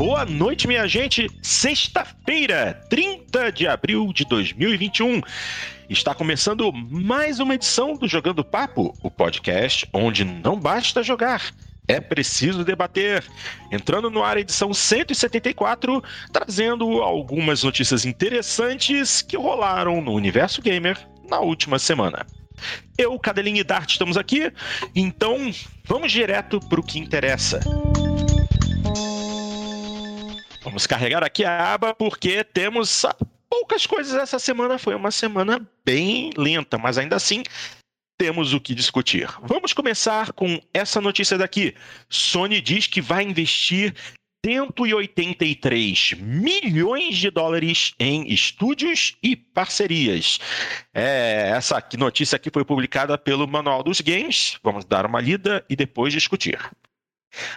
boa noite, minha gente. Sexta-feira, 30 de abril de 2021. Está começando mais uma edição do Jogando Papo, o podcast onde não basta jogar, é preciso debater. Entrando no ar, edição 174, trazendo algumas notícias interessantes que rolaram no universo gamer na última semana. Eu, Cadelinho e Dart, estamos aqui, então vamos direto para o que interessa. Vamos carregar aqui a aba porque temos poucas coisas essa semana. Foi uma semana bem lenta, mas ainda assim temos o que discutir. Vamos começar com essa notícia daqui. Sony diz que vai investir 183 milhões de dólares em estúdios e parcerias. É, essa notícia aqui foi publicada pelo Manual dos Games. Vamos dar uma lida e depois discutir.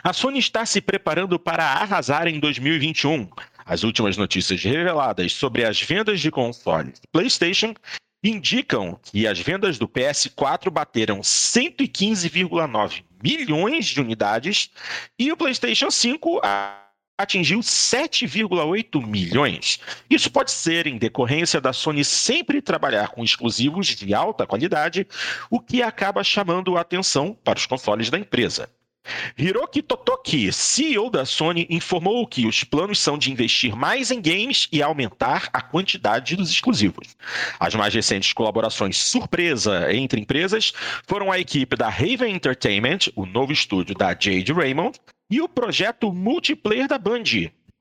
A Sony está se preparando para arrasar em 2021. As últimas notícias reveladas sobre as vendas de consoles PlayStation indicam que as vendas do PS4 bateram 115,9 milhões de unidades e o PlayStation 5 atingiu 7,8 milhões. Isso pode ser em decorrência da Sony sempre trabalhar com exclusivos de alta qualidade, o que acaba chamando a atenção para os consoles da empresa. Hiroki Totoki, CEO da Sony, informou que os planos são de investir mais em games e aumentar a quantidade dos exclusivos. As mais recentes colaborações surpresa entre empresas foram a equipe da Raven Entertainment, o novo estúdio da Jade Raymond, e o projeto multiplayer da Band,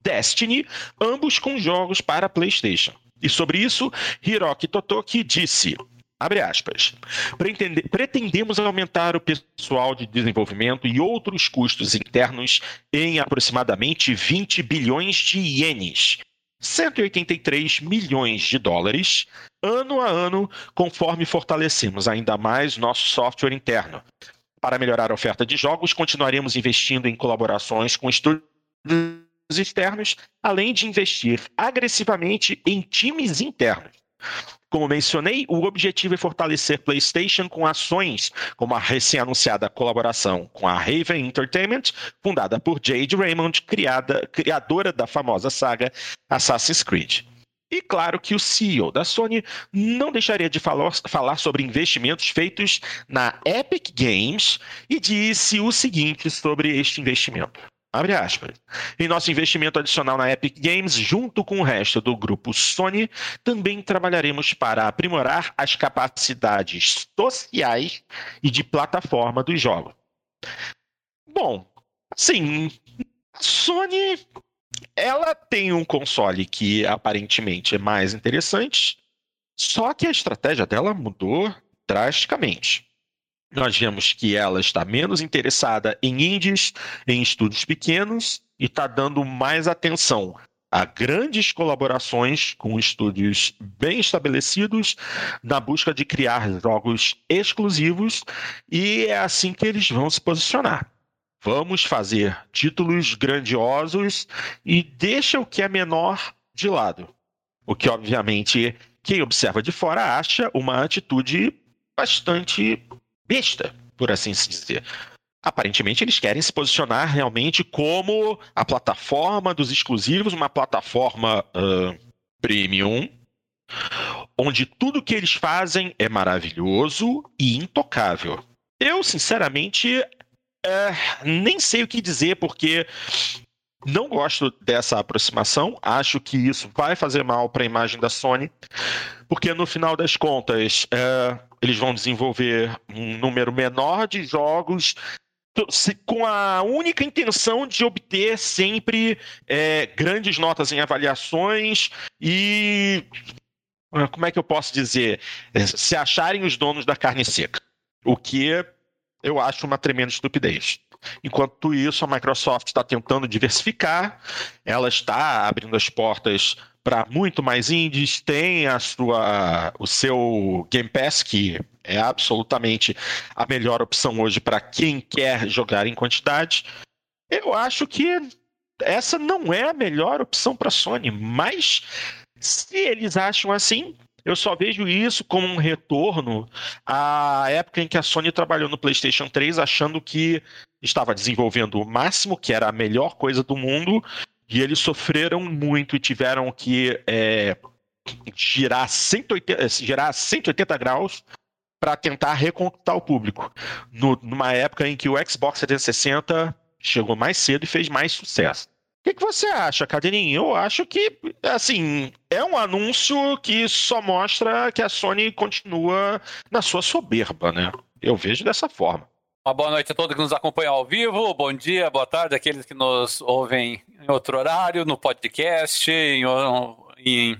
Destiny, ambos com jogos para PlayStation. E sobre isso, Hiroki Totoki disse: Abre aspas. Pretendemos aumentar o pessoal de desenvolvimento e outros custos internos em aproximadamente 20 bilhões de ienes, 183 milhões de dólares, ano a ano, conforme fortalecemos ainda mais nosso software interno. Para melhorar a oferta de jogos, continuaremos investindo em colaborações com estúdios externos, além de investir agressivamente em times internos. Como mencionei, o objetivo é fortalecer PlayStation com ações como a recém-anunciada colaboração com a Raven Entertainment, fundada por Jade Raymond, criada, criadora da famosa saga Assassin's Creed. E claro que o CEO da Sony não deixaria de falar, falar, sobre investimentos feitos na Epic Games e disse o seguinte sobre este investimento. Abre aspas. Em nosso investimento adicional na Epic Games, junto com o resto do grupo Sony, também trabalharemos para aprimorar as capacidades sociais e de plataforma dos jogos. Bom, sim, Sony ela tem um console que aparentemente é mais interessante, só que a estratégia dela mudou drasticamente nós vemos que ela está menos interessada em indies, em estudos pequenos e está dando mais atenção a grandes colaborações com estúdios bem estabelecidos na busca de criar jogos exclusivos e é assim que eles vão se posicionar. Vamos fazer títulos grandiosos e deixa o que é menor de lado. O que, obviamente, quem observa de fora acha uma atitude bastante besta, por assim se dizer. Aparentemente, eles querem se posicionar realmente como a plataforma dos exclusivos, uma plataforma uh, premium, onde tudo que eles fazem é maravilhoso e intocável. Eu, sinceramente, uh, nem sei o que dizer, porque não gosto dessa aproximação. Acho que isso vai fazer mal para a imagem da Sony, porque no final das contas, uh, eles vão desenvolver um número menor de jogos com a única intenção de obter sempre é, grandes notas em avaliações e ah, como é que eu posso dizer é, se acharem os donos da carne seca o que eu acho uma tremenda estupidez enquanto isso a Microsoft está tentando diversificar ela está abrindo as portas para muito mais indies, tem a sua, o seu Game Pass, que é absolutamente a melhor opção hoje para quem quer jogar em quantidade. Eu acho que essa não é a melhor opção para a Sony, mas se eles acham assim, eu só vejo isso como um retorno à época em que a Sony trabalhou no PlayStation 3, achando que estava desenvolvendo o máximo, que era a melhor coisa do mundo, e eles sofreram muito e tiveram que é, girar, 180, girar 180 graus para tentar reconquistar o público. No, numa época em que o Xbox 360 chegou mais cedo e fez mais sucesso. O que, que, você acha, Cadeirinho? Eu acho que, assim, é um anúncio que só mostra que a Sony continua na sua soberba, né? Eu vejo dessa forma. Uma boa noite a todos que nos acompanham ao vivo, bom dia, boa tarde aqueles que nos ouvem em outro horário, no podcast, em, em,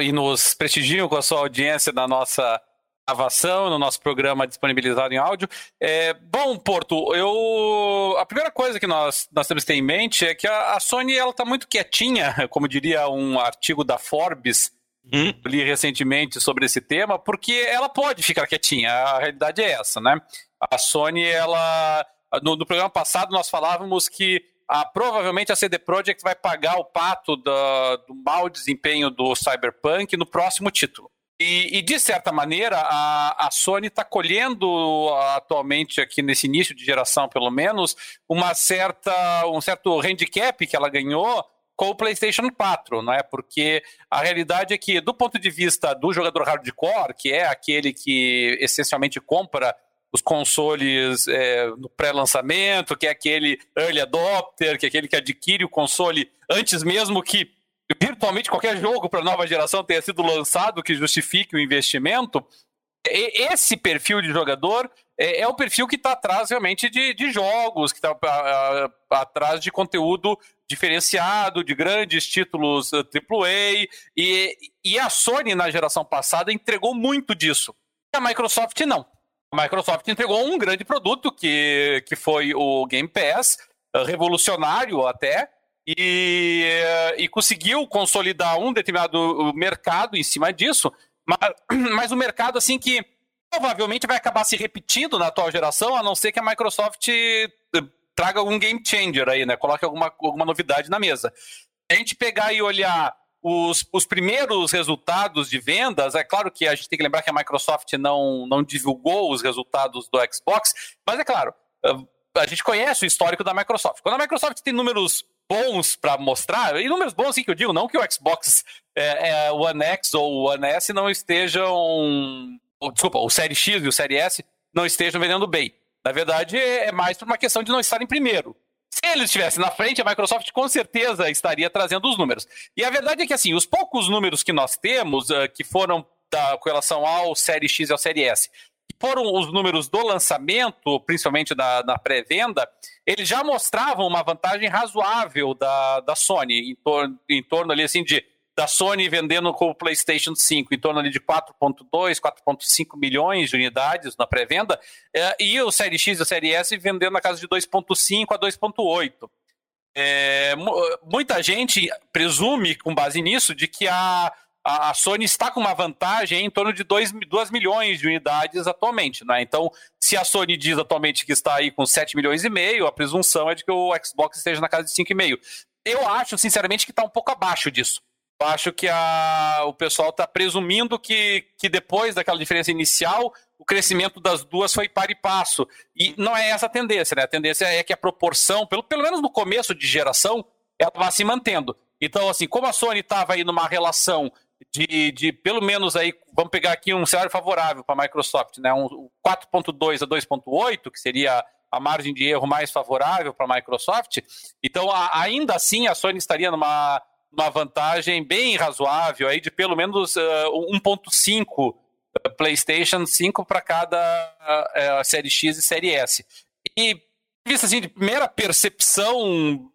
e nos prestigiam com a sua audiência na nossa gravação, no nosso programa disponibilizado em áudio. É, bom, Porto, eu a primeira coisa que nós, nós temos que ter em mente é que a, a Sony ela está muito quietinha, como diria um artigo da Forbes, hum. li recentemente sobre esse tema, porque ela pode ficar quietinha, a realidade é essa, né? A Sony, ela. No, no programa passado, nós falávamos que a, provavelmente a CD Projekt vai pagar o pato do, do mau desempenho do Cyberpunk no próximo título. E, e, de certa maneira, a, a Sony está colhendo atualmente, aqui nesse início de geração, pelo menos, uma certa, um certo handicap que ela ganhou com o PlayStation 4, não é? Porque a realidade é que, do ponto de vista do jogador hardcore, que é aquele que essencialmente compra os consoles é, no pré-lançamento, que é aquele early adopter, que é aquele que adquire o console antes mesmo que virtualmente qualquer jogo para nova geração tenha sido lançado que justifique o investimento. Esse perfil de jogador é, é o perfil que está atrás realmente de, de jogos, que está atrás de conteúdo diferenciado, de grandes títulos AAA. E, e a Sony, na geração passada, entregou muito disso. A Microsoft não. A Microsoft entregou um grande produto que, que foi o Game Pass, eh, revolucionário até, e, e conseguiu consolidar um determinado mercado em cima disso, mas, mas o mercado assim que provavelmente vai acabar se repetindo na atual geração, a não ser que a Microsoft eh, traga algum game changer aí, né? Coloque alguma, alguma novidade na mesa. A gente pegar e olhar os, os primeiros resultados de vendas, é claro que a gente tem que lembrar que a Microsoft não, não divulgou os resultados do Xbox, mas é claro, a gente conhece o histórico da Microsoft. Quando a Microsoft tem números bons para mostrar, e números bons assim que eu digo, não que o Xbox é, é, One X ou o One S não estejam. Ou, desculpa, o Série X e o Série S não estejam vendendo bem. Na verdade, é mais por uma questão de não estar em primeiro. Se eles estivessem na frente, a Microsoft com certeza estaria trazendo os números. E a verdade é que, assim, os poucos números que nós temos, uh, que foram da, com relação ao Série X e ao Série S, que foram os números do lançamento, principalmente da, na pré-venda, eles já mostravam uma vantagem razoável da, da Sony, em, em torno ali, assim, de da Sony vendendo com o PlayStation 5 em torno de 4,2, 4,5 milhões de unidades na pré-venda, é, e o Série X e o Série S vendendo na casa de 2,5 a 2,8. É, muita gente presume, com base nisso, de que a, a Sony está com uma vantagem em torno de 2, 2 milhões de unidades atualmente. Né? Então, se a Sony diz atualmente que está aí com 7 milhões e meio, a presunção é de que o Xbox esteja na casa de 5,5. Eu acho, sinceramente, que está um pouco abaixo disso. Acho que a, o pessoal está presumindo que, que depois daquela diferença inicial, o crescimento das duas foi par e passo. E não é essa a tendência, né? A tendência é que a proporção, pelo, pelo menos no começo de geração, ela vá se mantendo. Então, assim, como a Sony estava aí numa relação de, de pelo menos aí, vamos pegar aqui um cenário favorável para a Microsoft, né? Um 4.2 a 2.8, que seria a margem de erro mais favorável para a Microsoft. Então, a, ainda assim, a Sony estaria numa uma vantagem bem razoável aí de pelo menos uh, 1.5 PlayStation 5 para cada uh, série X e série S. E vista assim de primeira percepção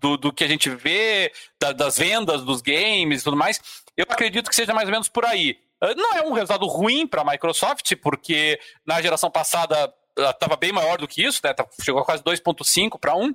do, do que a gente vê da, das vendas dos games e tudo mais, eu acredito que seja mais ou menos por aí. Não é um resultado ruim para a Microsoft, porque na geração passada estava bem maior do que isso, né? Chegou a quase 2.5 para 1.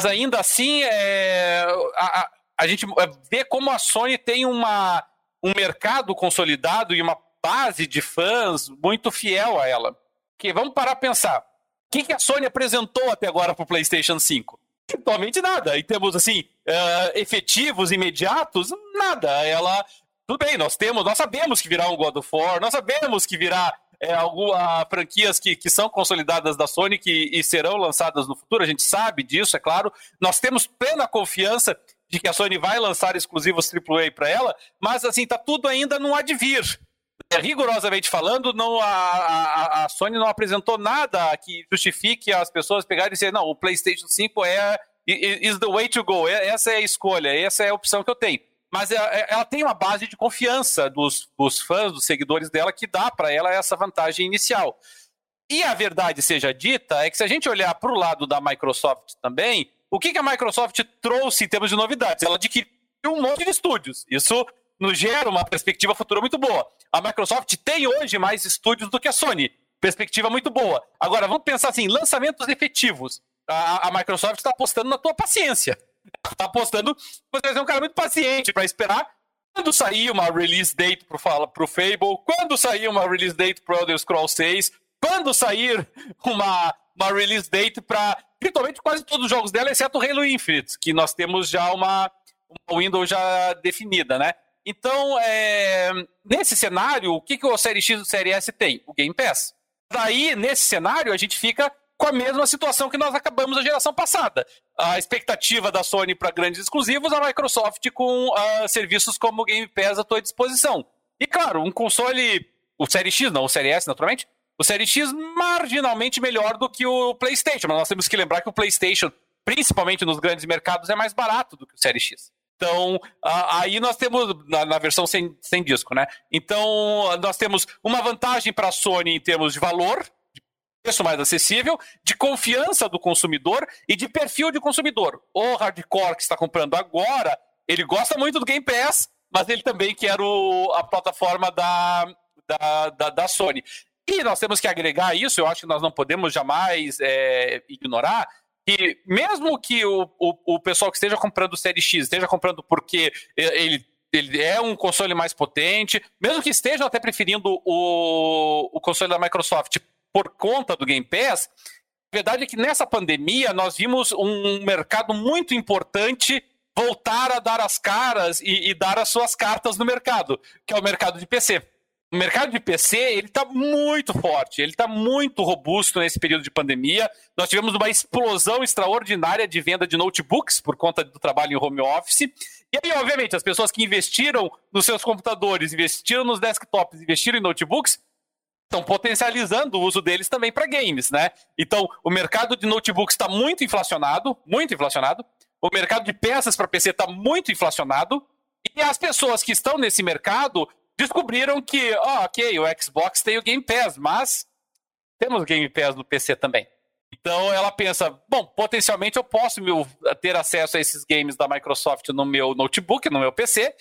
Mas ainda assim, é, a gente é, vê como a Sony tem uma, um mercado consolidado e uma base de fãs muito fiel a ela. Que vamos parar a pensar. O que, que a Sony apresentou até agora para o PlayStation 5? Totalmente nada. Em termos assim, uh, efetivos, imediatos, nada. Ela. Tudo bem, nós temos, nós sabemos que virá um God of War, nós sabemos que virá é, algumas franquias que, que são consolidadas da Sony que, e serão lançadas no futuro, a gente sabe disso, é claro. Nós temos plena confiança de que a Sony vai lançar exclusivos AAA para ela, mas assim, tá tudo ainda no advir. É, rigorosamente falando, não, a, a, a, Sony não apresentou nada que justifique as pessoas pegarem e dizer, não, o PlayStation 5 é is the way to go, é, essa é a escolha, essa é a opção que eu tenho. Mas é, ela tem uma base de confiança dos, dos fãs, dos seguidores dela, que dá para ela essa vantagem inicial. E a verdade seja dita é que se a gente olhar para o lado da Microsoft também, o que, que a Microsoft trouxe em termos de novidades? Ela adquiriu um monte de estúdios. Isso nos gera uma perspectiva futura muito boa. A Microsoft tem hoje mais estúdios do que a Sony. Perspectiva muito boa. Agora, vamos pensar assim: lançamentos efetivos. A, a Microsoft está apostando na tua paciência. Está apostando. Você é um cara muito paciente para esperar quando sair uma release date pro, pro Fable, quando sair uma release date pro Elder Scrolls 6, quando sair uma, uma release date para virtualmente quase todos os jogos dela, exceto o Halo Infinite, que nós temos já uma, uma window já definida, né? Então, é, nesse cenário, o que, que o Série X e o Série S tem? O Game Pass. Daí, nesse cenário, a gente fica com a mesma situação que nós acabamos na geração passada. A expectativa da Sony para grandes exclusivos, a Microsoft com uh, serviços como o Game Pass à tua disposição. E claro, um console, o Série X, não o Série S, naturalmente, o Série X marginalmente melhor do que o PlayStation, mas nós temos que lembrar que o PlayStation, principalmente nos grandes mercados, é mais barato do que o Série X. Então, aí nós temos, na, versão sem, sem disco, né? Então, nós temos uma vantagem para a Sony em termos de valor, de preço mais acessível, de confiança do consumidor e de perfil de consumidor. O hardcore que está comprando agora, ele gosta muito do Game Pass, mas ele também quer o, a plataforma da, da, da, da Sony. E nós temos que agregar isso, eu acho que nós não podemos jamais é, ignorar, que mesmo que o, o, o pessoal que esteja comprando o Série X esteja comprando porque ele, ele é um console mais potente, mesmo que estejam até preferindo o, o console da Microsoft por conta do Game Pass, a verdade é que nessa pandemia nós vimos um mercado muito importante voltar a dar as caras e, e dar as suas cartas no mercado, que é o mercado de PC o mercado de PC ele está muito forte, ele está muito robusto nesse período de pandemia. Nós tivemos uma explosão extraordinária de venda de notebooks por conta do trabalho em home office. E aí, obviamente, as pessoas que investiram nos seus computadores, investiram nos desktops, investiram em notebooks, estão potencializando o uso deles também para games, né? Então, o mercado de notebooks está muito inflacionado, muito inflacionado. O mercado de peças para PC está muito inflacionado. E as pessoas que estão nesse mercado descobriram que, oh, ok, o Xbox tem o Game Pass, mas temos Game Pass no PC também. Então ela pensa, bom, potencialmente eu posso ter acesso a esses games da Microsoft no meu notebook, no meu PC.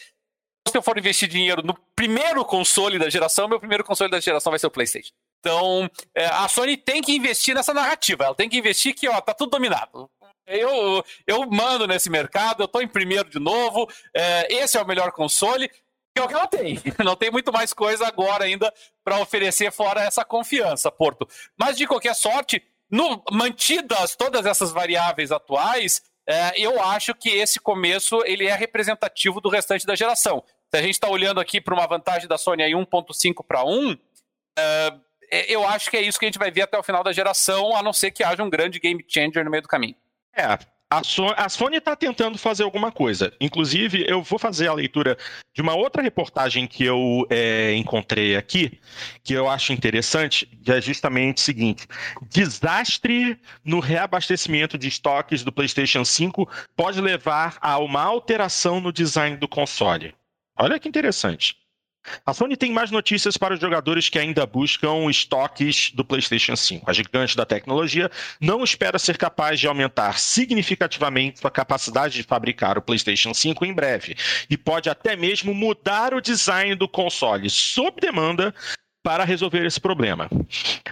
Se eu for investir dinheiro no primeiro console da geração, meu primeiro console da geração vai ser o PlayStation. Então, é, a Sony tem que investir nessa narrativa. Ela tem que investir que, ó, tá tudo dominado. Eu, eu mando nesse mercado, eu tô em primeiro de novo. É, esse é o melhor console é o que ela tem. Não tem muito mais coisa agora ainda para oferecer fora essa confiança, Porto. Mas de qualquer sorte, no, mantidas todas essas variáveis atuais, é, eu acho que esse começo ele é representativo do restante da geração. Se a gente está olhando aqui para uma vantagem da Sony aí 1.5 para 1, é, eu acho que é isso que a gente vai ver até o final da geração, a não ser que haja um grande game changer no meio do caminho. É, a Sony, a Sony está tentando fazer alguma coisa. Inclusive, eu vou fazer a leitura de uma outra reportagem que eu é, encontrei aqui, que eu acho interessante, que é justamente o seguinte: desastre no reabastecimento de estoques do PlayStation 5 pode levar a uma alteração no design do console. Olha que interessante. A Sony tem mais notícias para os jogadores que ainda buscam estoques do PlayStation 5. A gigante da tecnologia não espera ser capaz de aumentar significativamente sua capacidade de fabricar o PlayStation 5 em breve e pode até mesmo mudar o design do console sob demanda para resolver esse problema.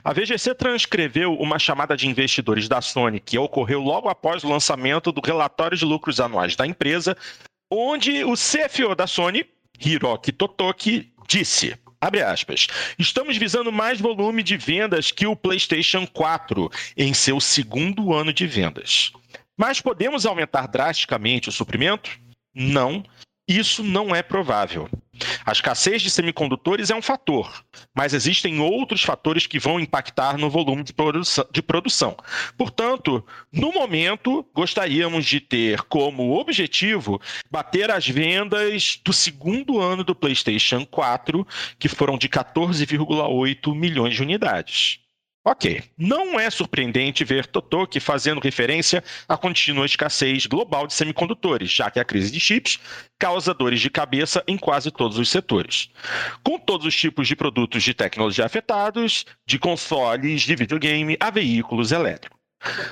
A VGC transcreveu uma chamada de investidores da Sony que ocorreu logo após o lançamento do relatório de lucros anuais da empresa, onde o CFO da Sony, Hiroki Totoki disse, abre aspas, estamos visando mais volume de vendas que o PlayStation 4 em seu segundo ano de vendas. Mas podemos aumentar drasticamente o suprimento? Não, isso não é provável. A escassez de semicondutores é um fator, mas existem outros fatores que vão impactar no volume de, de produção. Portanto, no momento, gostaríamos de ter como objetivo bater as vendas do segundo ano do PlayStation 4, que foram de 14,8 milhões de unidades. Ok, não é surpreendente ver Totoki fazendo referência à contínua escassez global de semicondutores, já que a crise de chips causa dores de cabeça em quase todos os setores. Com todos os tipos de produtos de tecnologia afetados, de consoles, de videogame a veículos elétricos.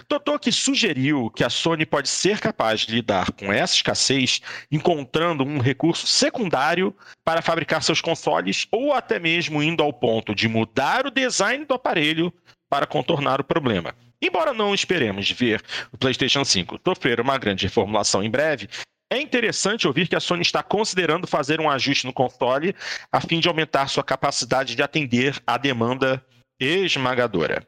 Totoki sugeriu que a Sony pode ser capaz de lidar com essa escassez encontrando um recurso secundário para fabricar seus consoles ou até mesmo indo ao ponto de mudar o design do aparelho para contornar o problema. Embora não esperemos ver o PlayStation 5 sofrer uma grande reformulação em breve, é interessante ouvir que a Sony está considerando fazer um ajuste no console a fim de aumentar sua capacidade de atender à demanda esmagadora.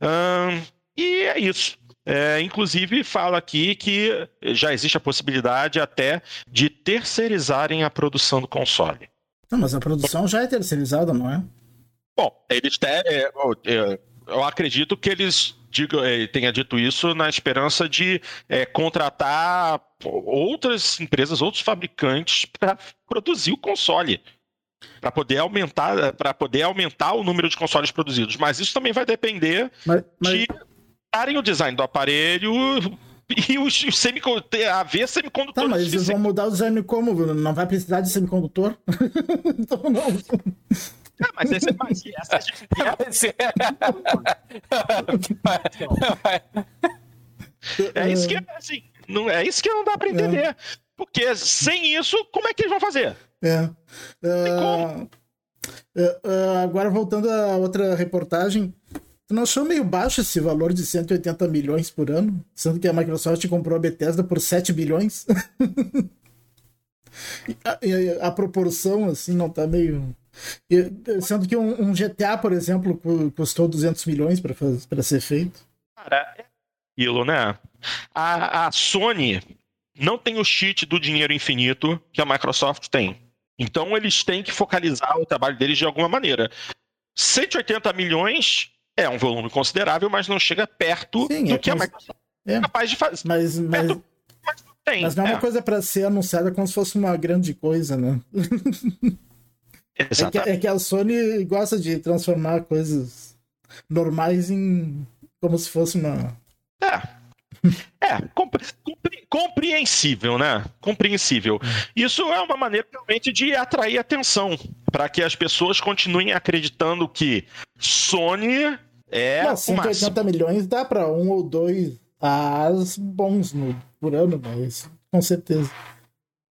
Hum, e é isso. É, inclusive, fala aqui que já existe a possibilidade até de terceirizarem a produção do console. Não, mas a produção já é terceirizada, não é? Bom, eles têm. É, é, eu acredito que eles digo, é, tenha dito isso na esperança de é, contratar outras empresas, outros fabricantes para produzir o console para poder aumentar para poder aumentar o número de consoles produzidos. Mas isso também vai depender mas, mas... de o design do aparelho e os, os semicondutores, haver semicondutores. Tá, mas eles vão mudar o design como? Não vai precisar de semicondutor? então não. Ah, mas esse, mas essa é isso que assim, não é isso que não dá para entender. É. Porque sem isso, como é que eles vão fazer? É. Uh, uh, agora voltando a outra reportagem, Tu não achou meio baixo esse valor de 180 milhões por ano? Sendo que a Microsoft comprou a Bethesda por 7 bilhões? a, a, a, proporção, assim, não tá meio. Sendo que um, um GTA, por exemplo, custou 200 milhões para ser feito. Cara, é aquilo, né? A, a Sony não tem o cheat do dinheiro infinito que a Microsoft tem. Então eles têm que focalizar o trabalho deles de alguma maneira. 180 milhões é um volume considerável, mas não chega perto Sim, do é que a Microsoft é capaz de fazer. Mas, mas, mas, tem, mas não é, é uma coisa para ser anunciada como se fosse uma grande coisa, né? É que, é que, a Sony gosta de transformar coisas normais em como se fosse uma. É. É, compreensível, né? Compreensível. Isso é uma maneira realmente de atrair atenção para que as pessoas continuem acreditando que Sony é. Não, 180 uma... milhões dá para um ou dois as bons no, por ano, mas com certeza.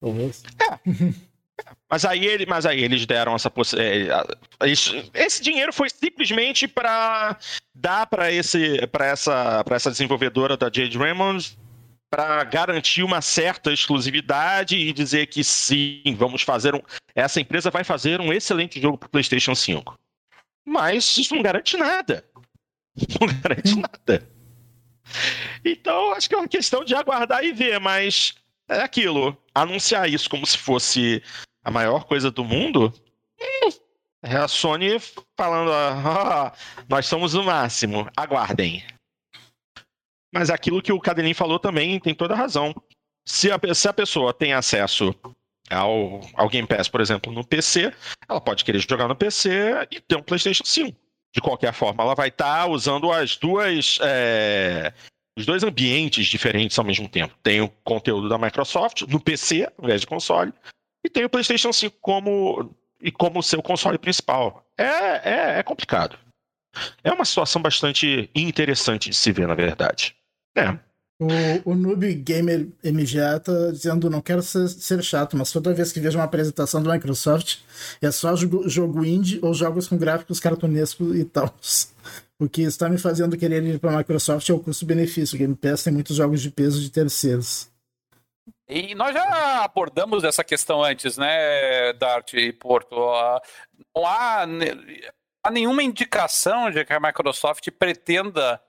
Talvez. É. Mas aí, ele, mas aí eles deram essa possibilidade. É, esse dinheiro foi simplesmente para dar para essa, essa desenvolvedora da Jade Raymond para garantir uma certa exclusividade e dizer que sim, vamos fazer um. Essa empresa vai fazer um excelente jogo para PlayStation 5. Mas isso não garante nada. Não garante nada. Então, acho que é uma questão de aguardar e ver, mas é aquilo. Anunciar isso como se fosse a maior coisa do mundo, é a Sony falando: oh, nós somos o máximo, aguardem. Mas aquilo que o Cadelin falou também tem toda a razão. Se a, se a pessoa tem acesso ao, ao Game Pass, por exemplo, no PC, ela pode querer jogar no PC e ter um PlayStation 5. De qualquer forma, ela vai estar tá usando as duas. É, os dois ambientes diferentes ao mesmo tempo. Tem o conteúdo da Microsoft no PC, ao invés de console, e tem o PlayStation 5 como, e como seu console principal. É, é, é complicado. É uma situação bastante interessante de se ver, na verdade. É. O, o Noob Gamer MGA tá dizendo: não quero ser, ser, chato, mas toda vez que vejo uma apresentação da Microsoft é só jogo, jogo indie ou jogos com gráficos cartunescos e tal. O que está me fazendo querer ir para a Microsoft é o custo-benefício. O Game Pass tem muitos jogos de peso de terceiros. E nós já abordamos essa questão antes, né, Dart e Porto. Não há, há nenhuma indicação de que a Microsoft pretenda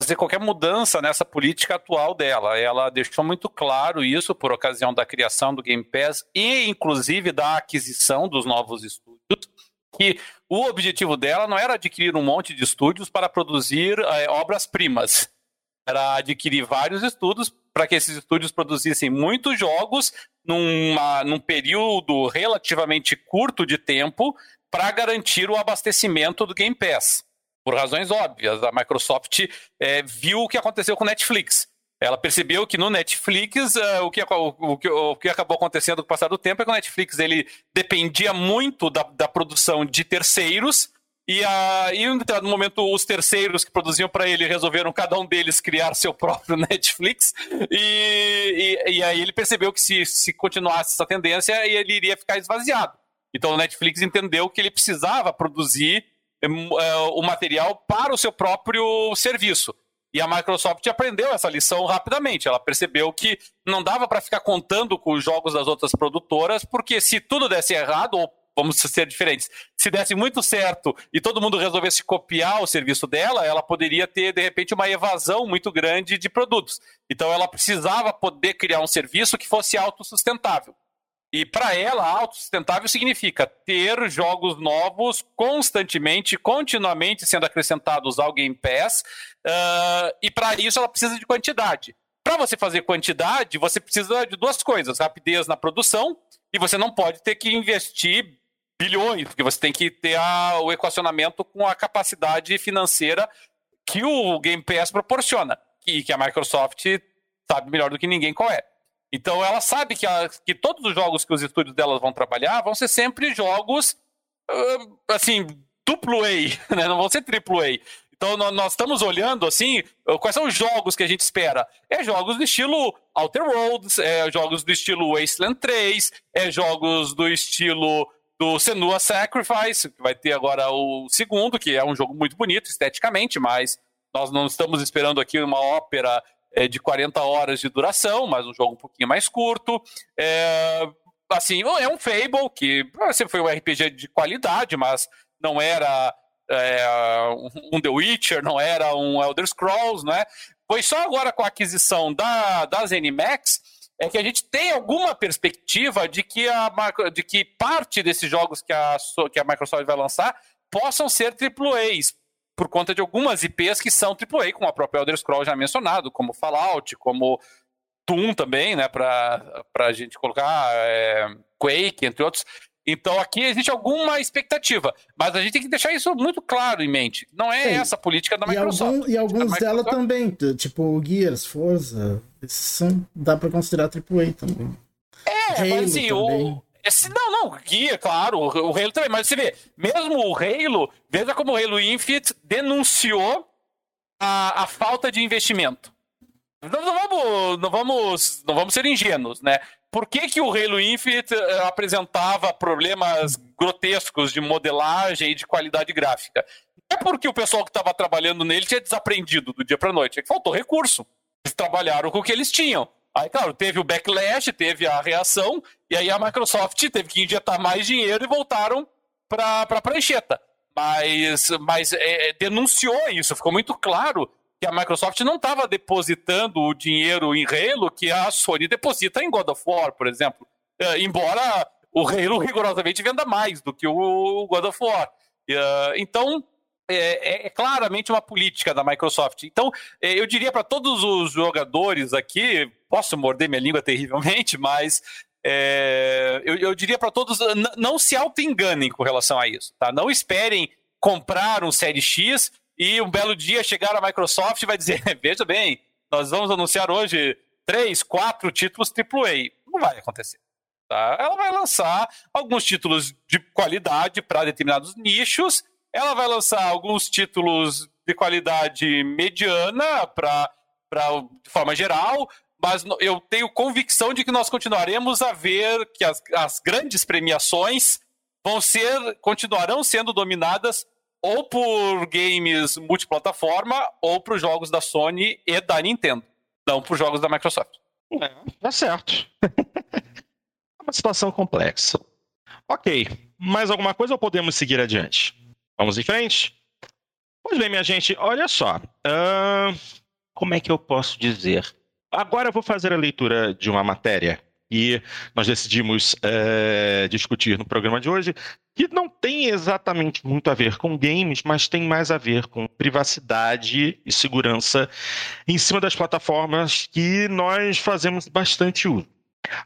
fazer qualquer mudança nessa política atual dela. Ela deixou muito claro isso por ocasião da criação do Game Pass e, inclusive, da aquisição dos novos estúdios, que o objetivo dela não era adquirir um monte de estúdios para produzir é, obras-primas, era adquirir vários estúdios para que esses estúdios produzissem muitos jogos numa, num período relativamente curto de tempo para garantir o abastecimento do Game Pass por razões óbvias. A Microsoft é, viu o que aconteceu com o Netflix. Ela percebeu que no Netflix, uh, o, que, o, o, o, que, acabou acontecendo com o passar do tempo é que o Netflix ele dependia muito da, da produção de terceiros, e, a, e em um determinado momento os terceiros que produziam para ele resolveram cada um deles criar seu próprio Netflix, e, e, e aí ele percebeu que se, se continuasse essa tendência, ele iria ficar esvaziado. Então o Netflix entendeu que ele precisava produzir é, é, o material para o seu próprio serviço. E a Microsoft aprendeu essa lição rapidamente. Ela percebeu que não dava para ficar contando com os jogos das outras produtoras, porque se tudo desse errado, ou vamos ser diferentes, se desse muito certo e todo mundo resolvesse copiar o serviço dela, ela poderia ter, de repente, uma evasão muito grande de produtos. Então ela precisava poder criar um serviço que fosse autossustentável. E para ela, autossustentável significa ter jogos novos constantemente, continuamente sendo acrescentados ao Game Pass. Uh, e para isso ela precisa de quantidade. Para você fazer quantidade, você precisa de duas coisas: rapidez na produção, e você não pode ter que investir bilhões, porque você tem que ter a, o equacionamento com a capacidade financeira que o Game Pass proporciona, e que a Microsoft sabe melhor do que ninguém qual é. Então ela sabe que, que todos os jogos que os estúdios delas vão trabalhar vão ser sempre jogos uh, assim, duplo A, né? não vão ser triplo A. Então nós estamos olhando assim, quais são os jogos que a gente espera? É jogos do estilo Outer Worlds, é jogos do estilo Wasteland 3, é jogos do estilo do Senua Sacrifice, que vai ter agora o segundo, que é um jogo muito bonito esteticamente, mas nós não estamos esperando aqui uma ópera é, de 40 horas de duração, mas um jogo um pouquinho mais curto. É, assim, é um Fable, que sempre foi um RPG de qualidade, mas não era é, um The Witcher, não era um Elder Scrolls, né? Foi só agora com a aquisição da, da ZeniMax é que a gente tem alguma perspectiva de que, a, de que parte desses jogos que a, que a Microsoft vai lançar possam ser AAAs, por conta de algumas IPs que são AAA, como a própria Elder Scrolls já mencionado, como Fallout, como Doom também, né, para a gente colocar é, Quake, entre outros. Então aqui existe alguma expectativa, mas a gente tem que deixar isso muito claro em mente. Não é Sim. essa a política da Microsoft. E, algum, e alguns dela também, tipo Gears, Forza, esses são, dá para considerar AAA também. É, Halo mas assim, também. o, esse, não, não, guia, claro, o, Halo também, mas você vê, mesmo o Halo, veja como o Halo Infinite denunciou a, a falta de investimento. Não, não, vamos, não, vamos, não vamos ser ingênuos, né? Por que, que o Halo Infinite uh, apresentava problemas grotescos de modelagem e de qualidade gráfica? É porque o pessoal que estava trabalhando nele tinha desaprendido do dia para noite, é que faltou recurso. Eles trabalharam com o que eles tinham. Aí, claro, teve o backlash, teve a reação, e aí a Microsoft teve que injetar mais dinheiro e voltaram para a prancheta. Mas, mas é, denunciou isso, ficou muito claro que a Microsoft não estava depositando o dinheiro em Halo que a Sony deposita em God of War, por exemplo. É, embora o Halo rigorosamente venda mais do que o God of War. É, então, é, é, é, claramente uma política da Microsoft. Então, é, eu diria para todos os jogadores aqui, posso morder minha língua terrivelmente, mas eu, eu, diria para todos, não se auto-enganem com relação a isso. Tá? Não esperem comprar um Série X e um belo dia chegar a Microsoft e vai dizer, veja bem, nós vamos anunciar hoje três, quatro títulos AAA. Não vai acontecer. Tá? Ela vai lançar alguns títulos de qualidade para determinados nichos ela vai lançar alguns títulos de qualidade mediana para de forma geral, mas eu tenho convicção de que nós continuaremos a ver que as, as grandes premiações vão ser continuarão sendo dominadas ou por games multiplataforma ou por jogos da Sony e da Nintendo, não por jogos da Microsoft. É, tá certo. é uma situação complexa. Ok, mais alguma coisa ou podemos seguir adiante? Vamos em frente? Pois bem, minha gente, olha só. Uh, como é que eu posso dizer? Agora eu vou fazer a leitura de uma matéria e nós decidimos é, discutir no programa de hoje, que não tem exatamente muito a ver com games, mas tem mais a ver com privacidade e segurança em cima das plataformas que nós fazemos bastante uso.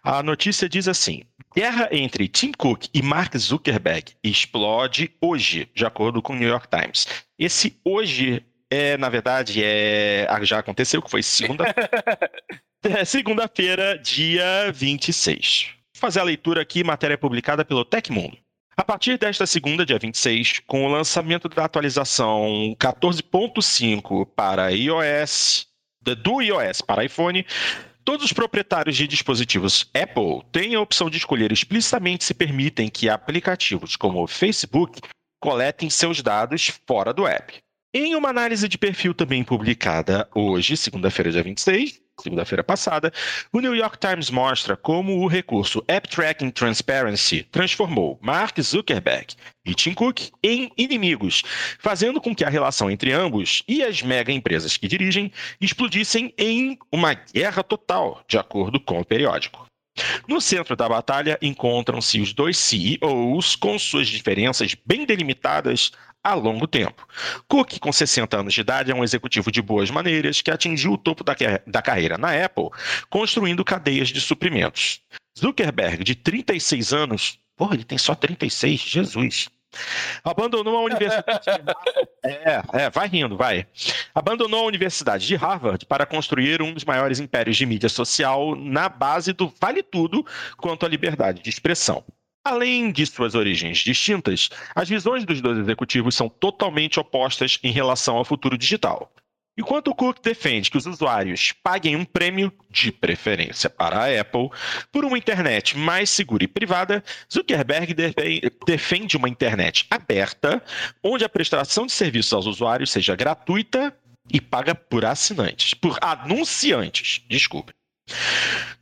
A notícia diz assim: guerra entre Tim Cook e Mark Zuckerberg explode hoje, de acordo com o New York Times. Esse hoje é, na verdade, é já aconteceu, que foi segunda É segunda-feira, dia 26. Vou fazer a leitura aqui, matéria publicada pelo Tecmundo. A partir desta segunda, dia 26, com o lançamento da atualização 14.5 para iOS, do iOS para iPhone, todos os proprietários de dispositivos Apple têm a opção de escolher explicitamente se permitem que aplicativos como o Facebook coletem seus dados fora do app. Em uma análise de perfil também publicada hoje, segunda-feira, dia 26, segunda-feira passada, o New York Times mostra como o recurso App Tracking Transparency transformou Mark Zuckerberg e Tim Cook em inimigos, fazendo com que a relação entre ambos e as mega empresas que dirigem explodissem em uma guerra total, de acordo com o periódico. No centro da batalha encontram-se os dois CEOs com suas diferenças bem delimitadas há longo tempo. Cook, com 60 anos de idade, é um executivo de boas maneiras que atingiu o topo da, da carreira na Apple, construindo cadeias de suprimentos. Zuckerberg, de 36 anos, porra, ele tem só 36, Jesus. Abandonou a universidade. é, é, vai rindo, vai. Abandonou a Universidade de Harvard para construir um dos maiores impérios de mídia social na base do vale tudo quanto à liberdade de expressão. Além de suas origens distintas, as visões dos dois executivos são totalmente opostas em relação ao futuro digital. Enquanto Cook defende que os usuários paguem um prêmio, de preferência para a Apple, por uma internet mais segura e privada, Zuckerberg defende uma internet aberta, onde a prestação de serviços aos usuários seja gratuita e paga por assinantes, por anunciantes, desculpe.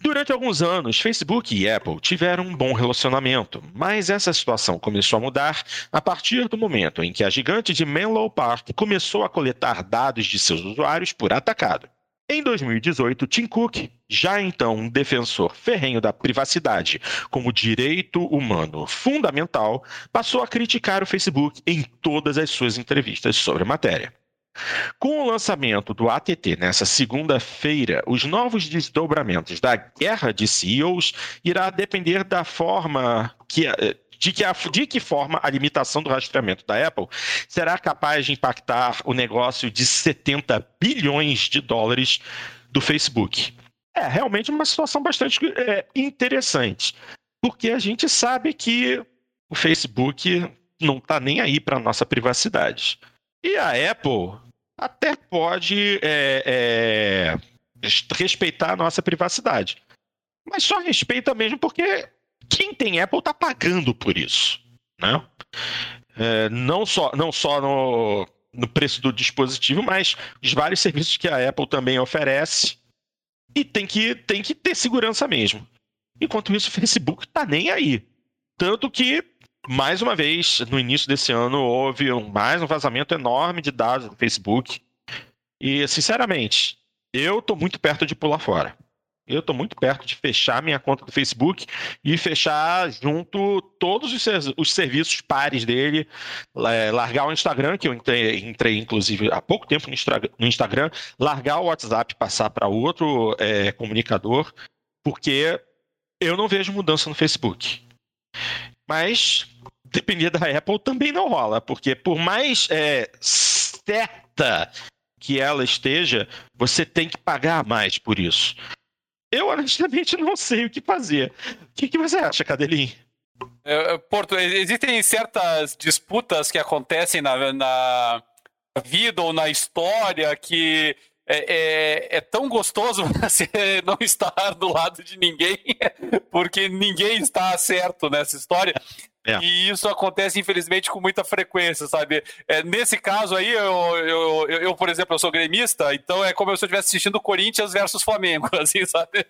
Durante alguns anos, Facebook e Apple tiveram um bom relacionamento, mas essa situação começou a mudar a partir do momento em que a gigante de Menlo Park começou a coletar dados de seus usuários por atacado. Em 2018, Tim Cook, já então um defensor ferrenho da privacidade como direito humano fundamental, passou a criticar o Facebook em todas as suas entrevistas sobre a matéria. Com o lançamento do ATT nessa segunda-feira, os novos desdobramentos da guerra de CEOs irá depender da forma que de que, a, de que forma a limitação do rastreamento da Apple será capaz de impactar o negócio de 70 bilhões de dólares do Facebook. É realmente uma situação bastante é, interessante, porque a gente sabe que o Facebook não está nem aí para a nossa privacidade. E a Apple até pode é, é, respeitar a nossa privacidade. Mas só respeita mesmo porque quem tem Apple está pagando por isso. Né? É, não só, não só no, no preço do dispositivo, mas os vários serviços que a Apple também oferece. E tem que, tem que ter segurança mesmo. Enquanto isso, o Facebook está nem aí. Tanto que mais uma vez, no início desse ano, houve um, mais um vazamento enorme de dados do Facebook. E, sinceramente, eu estou muito perto de pular fora. Eu estou muito perto de fechar minha conta do Facebook e fechar junto todos os, os serviços pares dele, é, largar o Instagram, que eu entrei, entrei inclusive há pouco tempo no, no Instagram, largar o WhatsApp, passar para outro é, comunicador, porque eu não vejo mudança no Facebook. Mas depender da Apple também não rola, porque por mais é, certa que ela esteja, você tem que pagar mais por isso. Eu honestamente não sei o que fazer. O que, que você acha, Cadelinho? É, é, Porto, existem certas disputas que acontecem na, na vida ou na história que é, é, é, tão gostoso você não estar do lado de ninguém, porque ninguém está certo nessa história. É. E isso acontece, infelizmente, com muita frequência, sabe? É, nesse caso aí, eu, eu, eu, eu, por exemplo, eu sou gremista, então é como se eu estivesse assistindo Corinthians versus Flamengo, assim, sabe?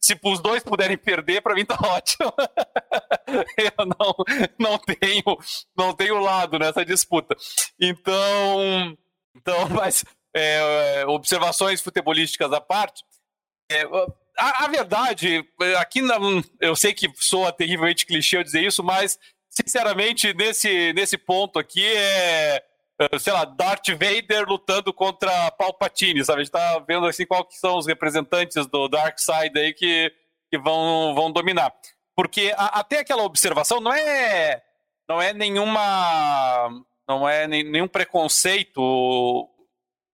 Se os dois puderem perder, para mim tá ótimo. eu não, não, tenho, não tenho lado nessa disputa. Então, Então, mas é, observações futebolísticas à parte, é, a, a, verdade, aqui não, eu sei que soa terrivelmente clichê eu dizer isso, mas sinceramente nesse, nesse ponto aqui é sei lá, Darth Vader lutando contra Palpatine, sabe? A gente tá vendo assim qual que são os representantes do Dark Side aí que, que vão, vão dominar. Porque a, até aquela observação não é não é nenhuma não é nenhum preconceito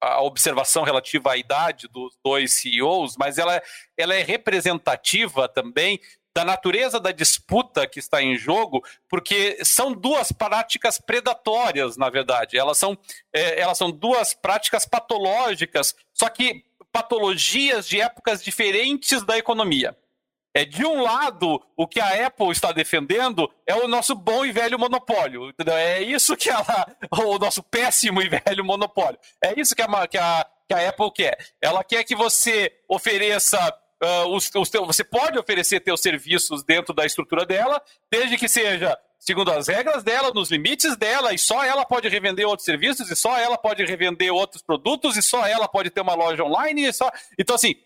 a observação relativa à idade dos dois CEOs, mas ela, ela é representativa também da natureza da disputa que está em jogo, porque são duas práticas predatórias, na verdade. Elas são, é, elas são duas práticas patológicas, só que patologias de épocas diferentes da economia. É, de um lado, o que a Apple está defendendo é o nosso bom e velho monopólio. Entendeu? É isso que ela. O nosso péssimo e velho monopólio. É isso que a, que a, que a Apple quer. Ela quer que você ofereça. Uh, os, os teu, você pode oferecer seus serviços dentro da estrutura dela, desde que seja segundo as regras dela, nos limites dela, e só ela pode revender outros serviços, e só ela pode revender outros produtos, e só ela pode ter uma loja online, e só. Então, assim,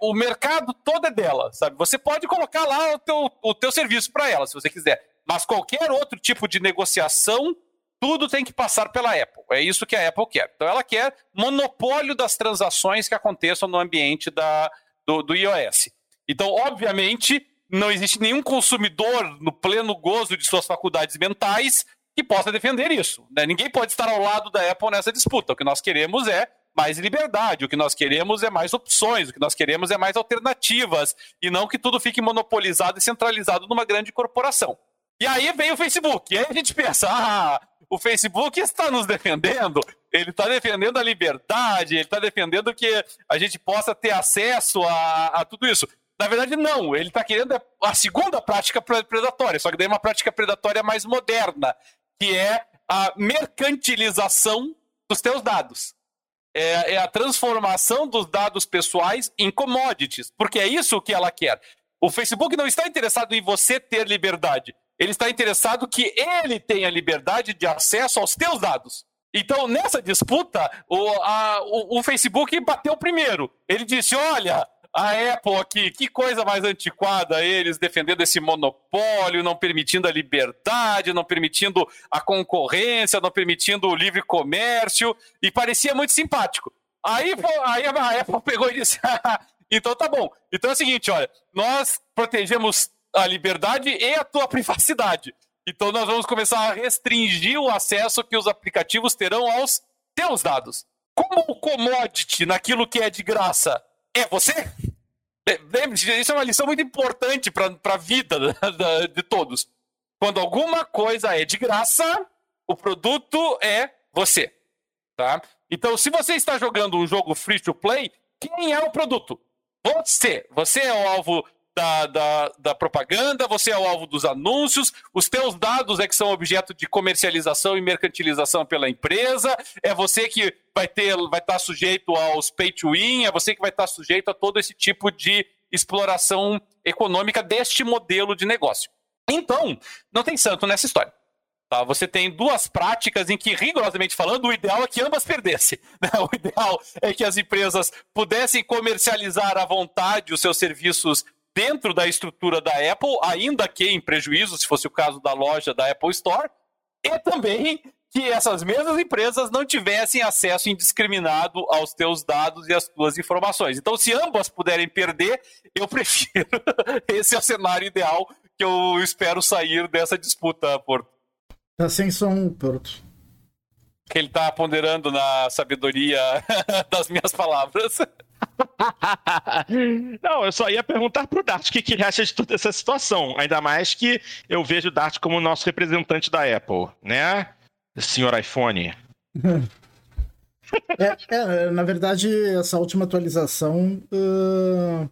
o mercado todo é dela, sabe? Você pode colocar lá o teu, o teu serviço para ela, se você quiser. Mas qualquer outro tipo de negociação, tudo tem que passar pela Apple. É isso que a Apple quer. Então ela quer monopólio das transações que aconteçam no ambiente da, do, do iOS. Então, obviamente, não existe nenhum consumidor no pleno gozo de suas faculdades mentais que possa defender isso. Né? Ninguém pode estar ao lado da Apple nessa disputa. O que nós queremos é mais liberdade, o que nós queremos é mais opções, o que nós queremos é mais alternativas, e não que tudo fique monopolizado e centralizado numa grande corporação. E aí vem o Facebook, e aí a gente pensa, ah, o Facebook está nos defendendo, ele está defendendo a liberdade, ele está defendendo que a gente possa ter acesso a, a tudo isso. Na verdade, não. Ele está querendo a segunda prática predatória, só que daí é uma prática predatória mais moderna, que é a mercantilização dos teus dados é, é a transformação dos dados pessoais em commodities, porque é isso que ela quer. O Facebook não está interessado em você ter liberdade, ele está interessado que ele tenha liberdade de acesso aos teus dados. Então, nessa disputa, o, a, o, o Facebook bateu primeiro. Ele disse: olha, a Apple aqui, que coisa mais antiquada eles defendendo esse monopólio, não permitindo a liberdade, não permitindo a concorrência, não permitindo o livre comércio, e parecia muito simpático. Aí, aí a Apple pegou e disse: então tá bom. Então é o seguinte, olha, nós protegemos a liberdade e a tua privacidade. Então nós vamos começar a restringir o acesso que os aplicativos terão aos teus dados. Como o commodity naquilo que é de graça é você? Isso é uma lição muito importante para a vida de todos. Quando alguma coisa é de graça, o produto é você. Tá? Então, se você está jogando um jogo free to play, quem é o produto? Você. Você é o alvo da, da, da, propaganda, você é o alvo dos anúncios, os teus dados é que são objeto de comercialização e mercantilização pela empresa, é você que vai ter, vai estar sujeito aos pay to win, é você que vai estar sujeito a todo esse tipo de exploração econômica deste modelo de negócio. Então, não tem santo nessa história. Tá? Você tem duas práticas em que, rigorosamente falando, o ideal é que ambas perdessem. Né? O ideal é que as empresas pudessem comercializar à vontade os seus serviços dentro da estrutura da Apple, ainda que em prejuízo, se fosse o caso da loja da Apple Store, e também que essas mesmas empresas não tivessem acesso indiscriminado aos teus dados e às tuas informações. Então, se ambas puderem perder, eu prefiro. Esse é o cenário ideal que eu espero sair dessa disputa, Porto. Tá sem som, Porto. Que ele tá ponderando na sabedoria das minhas palavras. Não, eu só ia perguntar pro Dart o que, que ele acha de toda essa situação. Ainda mais que eu vejo o Dart como nosso representante da Apple, né, senhor iPhone? é, é, na verdade, essa última atualização. Uh,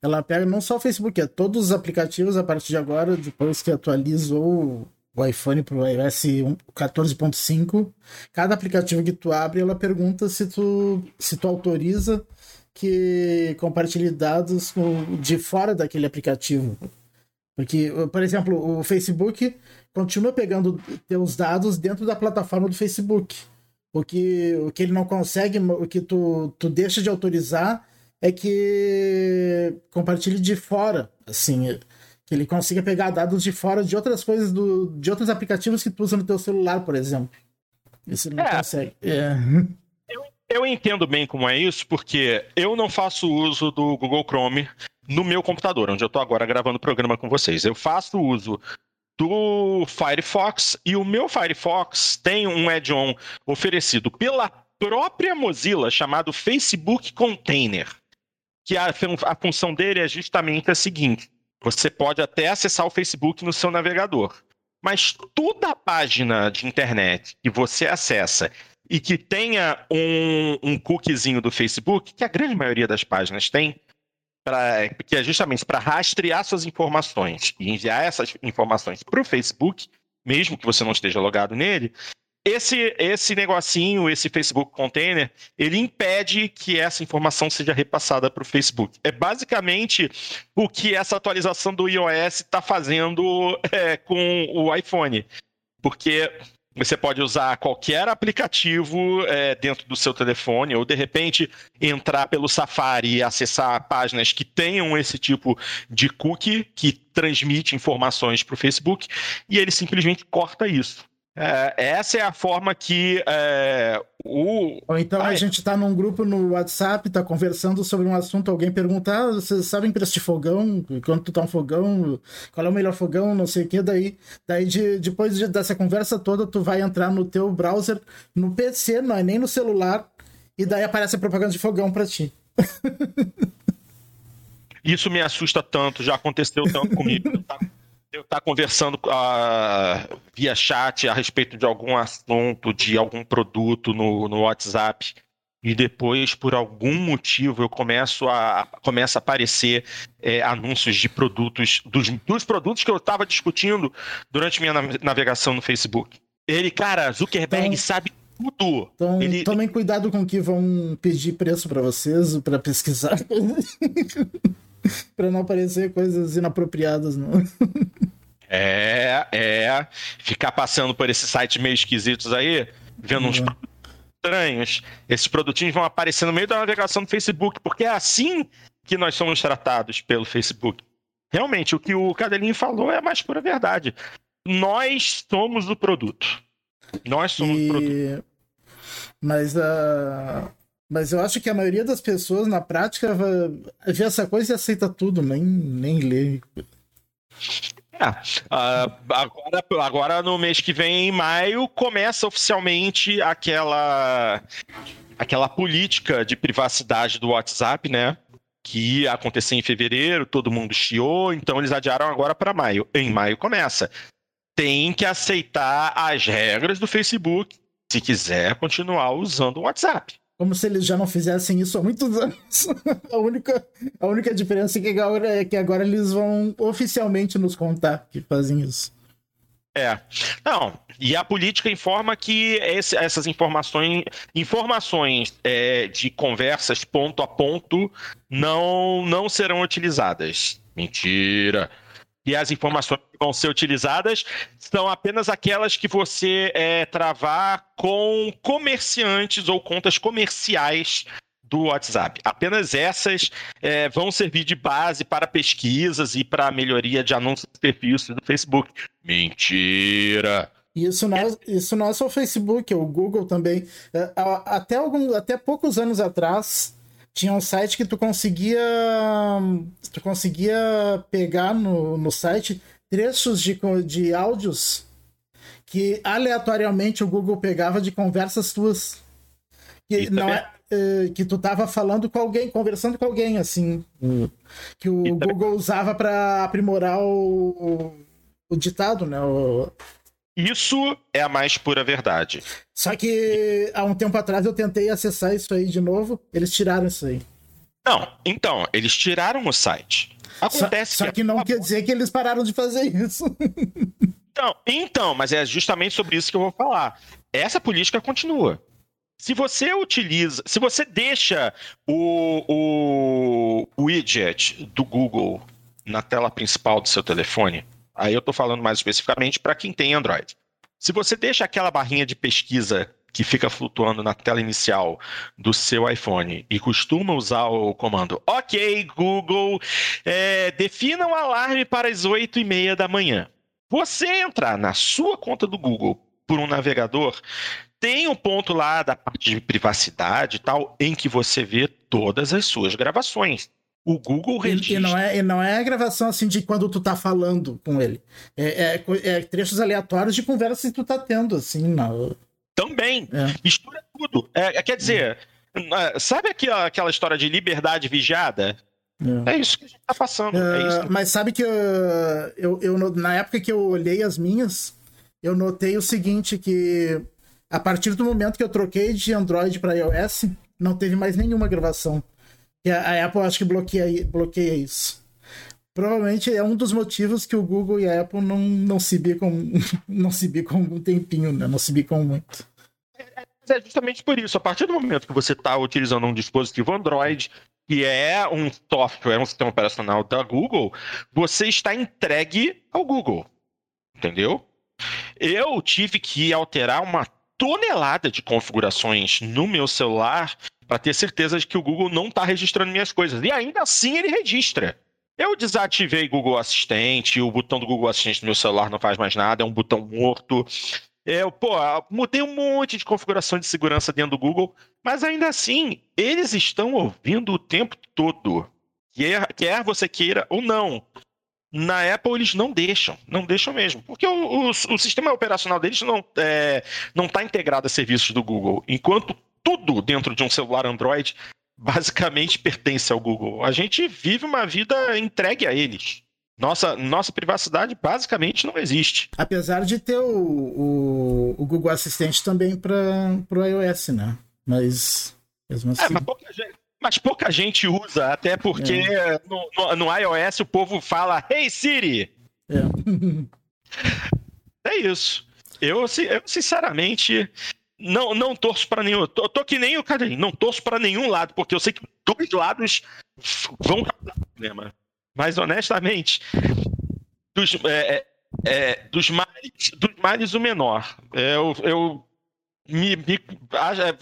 ela pega não só o Facebook, é todos os aplicativos a partir de agora, depois que atualizou o iPhone para o iOS 14.5, cada aplicativo que tu abre, ela pergunta se tu, se tu autoriza que compartilhe dados de fora daquele aplicativo. Porque, por exemplo, o Facebook continua pegando teus dados dentro da plataforma do Facebook. O que, o que ele não consegue, o que tu, tu deixa de autorizar é que compartilhe de fora, assim, que ele consiga pegar dados de fora de outras coisas, do, de outros aplicativos que tu usa no teu celular, por exemplo. Isso ele não é. consegue. É. Eu, entendo bem como é isso, porque eu não faço uso do Google Chrome no meu computador, onde eu estou agora gravando o programa com vocês. Eu faço uso do Firefox e o meu Firefox tem um add-on oferecido pela própria Mozilla chamado Facebook Container, que a, a função dele é justamente a seguinte: você pode até acessar o Facebook no seu navegador, mas toda a página de internet que você acessa e que tenha um, um cookiezinho do Facebook, que a grande maioria das páginas tem, pra, que é justamente para rastrear suas informações e enviar essas informações para o Facebook, mesmo que você não esteja logado nele, esse, esse negocinho, esse Facebook Container, ele impede que essa informação seja repassada para o Facebook. É basicamente o que essa atualização do iOS está fazendo é, com o iPhone. Porque você pode usar qualquer aplicativo é, dentro do seu telefone, ou de repente entrar pelo Safari e acessar páginas que tenham esse tipo de cookie que transmite informações para o Facebook, e ele simplesmente corta isso. É, essa é a forma que é, o. Ou então a gente está num grupo no WhatsApp, está conversando sobre um assunto, alguém pergunta: ah, vocês sabem preço de fogão? Quando tu tá um fogão? Qual é o melhor fogão? Não sei o que. Daí, daí de, depois de, dessa conversa toda, tu vai entrar no teu browser, no PC, não é nem no celular, e daí aparece a propaganda de fogão para ti. Isso me assusta tanto, já aconteceu tanto comigo. Eu estar tá conversando uh, via chat a respeito de algum assunto, de algum produto no, no WhatsApp, e depois, por algum motivo, eu começo a, começa a aparecer é, anúncios de produtos, dos, dos produtos que eu estava discutindo durante minha navegação no Facebook. Ele, cara, Zuckerberg então, sabe tudo. Então, Ele... tomem cuidado com que vão pedir preço para vocês, para pesquisar. para não aparecer coisas inapropriadas, não. É, é. Ficar passando por esses sites meio esquisitos aí, vendo uns uhum. estranhos. Esses produtinhos vão aparecer no meio da navegação do Facebook, porque é assim que nós somos tratados pelo Facebook. Realmente, o que o Cadelinho falou é a mais pura verdade. Nós somos o produto. Nós somos e... o produto. Mas a. Uh mas eu acho que a maioria das pessoas, na prática, vê essa coisa e aceita tudo, nem, nem lê. É, uh, agora, agora, no mês que vem, em maio, começa oficialmente aquela, aquela política de privacidade do WhatsApp, né? Que ia acontecer em fevereiro, todo mundo chiou, então eles adiaram agora para maio. Em maio começa. Tem que aceitar as regras do Facebook se quiser continuar usando o WhatsApp. Como se eles já não fizessem isso há muitos anos. a, única, a única diferença é que, agora, é que agora eles vão oficialmente nos contar que fazem isso. É. Não, e a política informa que esse, essas informações, informações é, de conversas ponto a ponto não, não serão utilizadas. Mentira e as informações que vão ser utilizadas são apenas aquelas que você é, travar com comerciantes ou contas comerciais do WhatsApp. Apenas essas é, vão servir de base para pesquisas e para melhoria de anúncios de perfis do Facebook. Mentira! Isso não, é, isso não é só o Facebook, é o Google também. É, até, algum, até poucos anos atrás, tinha um site que tu conseguia tu conseguia pegar no, no site trechos de, de áudios que aleatoriamente o Google pegava de conversas tuas. Que não é, é, que tu tava falando com alguém conversando com alguém assim que o Google usava para aprimorar o, o, o, ditado né? O, isso é a mais pura verdade. Só que há um tempo atrás eu tentei acessar isso aí de novo, eles tiraram isso aí. Não, então, eles tiraram o site. Acontece só, só que, que não quer dizer que eles pararam de fazer isso. Então, então, mas é justamente sobre isso que eu vou falar. Essa política continua. Se você utiliza, se você deixa o, o widget do Google na tela principal do seu telefone, Aí eu estou falando mais especificamente para quem tem Android. Se você deixa aquela barrinha de pesquisa que fica flutuando na tela inicial do seu iPhone e costuma usar o comando OK Google, é, defina um alarme para as 8 e meia da manhã. Você entrar na sua conta do Google por um navegador, tem um ponto lá da parte de privacidade e tal, em que você vê todas as suas gravações. O Google registra. E, e, não é, e não é a gravação assim de quando tu tá falando com ele. É, é, é trechos aleatórios de conversa que tu tá tendo, assim, não. Também. É. Mistura tudo. É, é quer dizer, é, sabe aquela, aquela história de liberdade vigiada? É. é isso que a gente tá passando. É mas sabe que eu, eu, eu, na época que eu olhei as minhas, eu notei o seguinte: que a partir do momento que eu troquei de Android para iOS, não teve mais nenhuma gravação. E a, Apple acho que bloqueia, bloqueia isso. Provavelmente é um dos motivos que o Google e a Apple não, não se bicam, não se bicam um tempinho, né? Não se bicam muito. É justamente por isso. A partir do momento que você está utilizando um dispositivo Android, que é um software, um sistema operacional da Google, você está entregue ao Google. Entendeu? Eu tive que alterar uma tonelada de configurações no meu celular para ter certeza de que o Google não está registrando minhas coisas. E ainda assim ele registra. Eu desativei Google Assistente, o botão do Google Assistente no meu celular não faz mais nada, é um botão morto. Eu, pô, mudei um monte de configuração de segurança dentro do Google, mas ainda assim, eles estão ouvindo o tempo todo. Quer, quer você queira ou não. Na Apple eles não deixam, não deixam mesmo, porque o, o, o sistema operacional deles não está é, não tá integrado a serviços do Google, enquanto tudo dentro de um celular Android basicamente pertence ao Google. A gente vive uma vida entregue a eles. Nossa, nossa privacidade basicamente não existe. Apesar de ter o, o, o Google Assistente também para o iOS, né? Mas mesmo é, assim. É, mas pouca gente, mas pouca gente usa, até porque é. no, no, no, iOS o povo fala Hey Siri! É, é isso. Eu, eu, sinceramente, não, não torço para nenhum. Tô, tô que nem o Cadinho, não torço para nenhum lado, porque eu sei que dois lados vão causar problema. Mas honestamente, dos, é, é, é, dos, males, dos males o menor. É, eu, eu me, me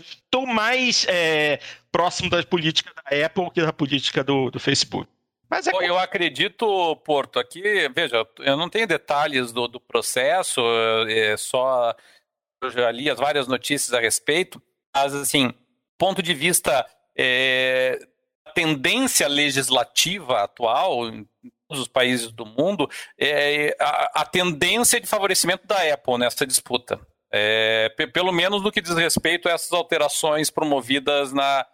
estou mais é, próximo da política da Apple que da política do, do Facebook. Mas é... Eu acredito, Porto, aqui, veja, eu não tenho detalhes do, do processo, é só eu já li as várias notícias a respeito, mas, assim, ponto de vista é, tendência legislativa atual em todos os países do mundo é a, a tendência de favorecimento da Apple nessa disputa. É, pelo menos no que diz respeito a essas alterações promovidas na,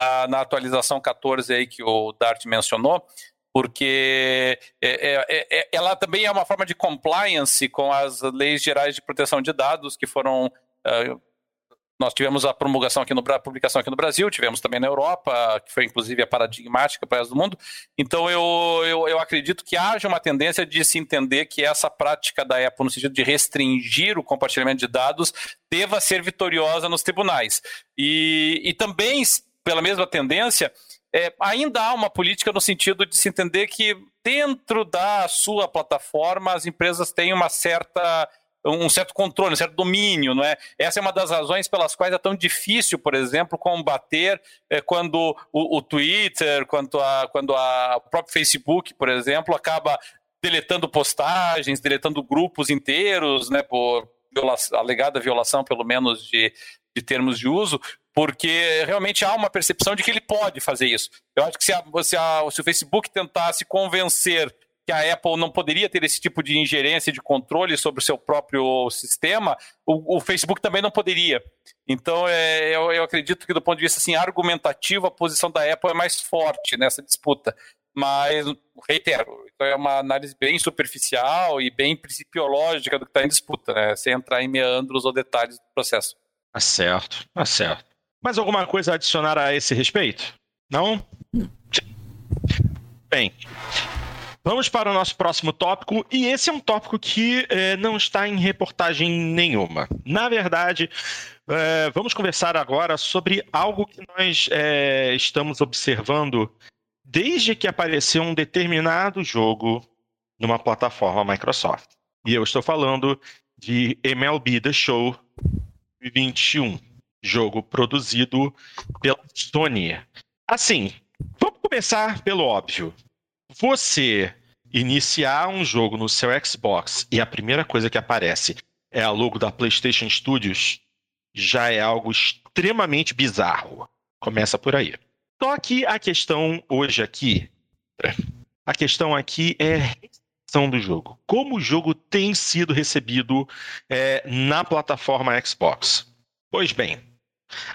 na, na atualização 14 aí que o Dart mencionou, porque é, é, é, ela também é uma forma de compliance com as leis gerais de proteção de dados que foram uh, nós tivemos a promulgação aqui no a publicação aqui no Brasil, tivemos também na Europa, que foi inclusive a paradigmática para o resto do mundo. Então eu, eu, eu, acredito que haja uma tendência de se entender que essa prática da Apple, no sentido de restringir o compartilhamento de dados, deva ser vitoriosa nos tribunais. E, e também, pela mesma tendência, é, ainda há uma política no sentido de se entender que dentro da sua plataforma as empresas têm uma certa um certo controle, um certo domínio, não é? Essa é uma das razões pelas quais é tão difícil, por exemplo, combater é, quando o, o, Twitter, quando, a, quando a, o próprio Facebook, por exemplo, acaba deletando postagens, deletando grupos inteiros, né, por violação, alegada violação, pelo menos, de, de termos de uso, porque realmente há uma percepção de que ele pode fazer isso. Eu acho que se, a, se, a, se o Facebook tentasse convencer que a Apple não poderia ter esse tipo de ingerência de controle sobre o seu próprio sistema, o, o Facebook também não poderia. Então, é, eu, eu, acredito que, do ponto de vista assim, argumentativo, a posição da Apple é mais forte nessa disputa. Mas, reitero, é uma análise bem superficial e bem principiológica do que está em disputa, né? sem entrar em meandros ou detalhes do processo. Tá certo, tá certo. Mais alguma coisa a adicionar a esse respeito? Não? Bem, Vamos para o nosso próximo tópico, e esse é um tópico que é, não está em reportagem nenhuma. Na verdade, é, vamos conversar agora sobre algo que nós é, estamos observando desde que apareceu um determinado jogo numa plataforma Microsoft. E eu estou falando de MLB The Show 2021. Jogo produzido pela Sony. Assim, vamos começar pelo óbvio. Você iniciar um jogo no seu Xbox e a primeira coisa que aparece é a logo da PlayStation Studios, já é algo extremamente bizarro. Começa por aí. Só que a questão hoje aqui, a questão aqui é recepção do jogo. Como o jogo tem sido recebido é, na plataforma Xbox? Pois bem,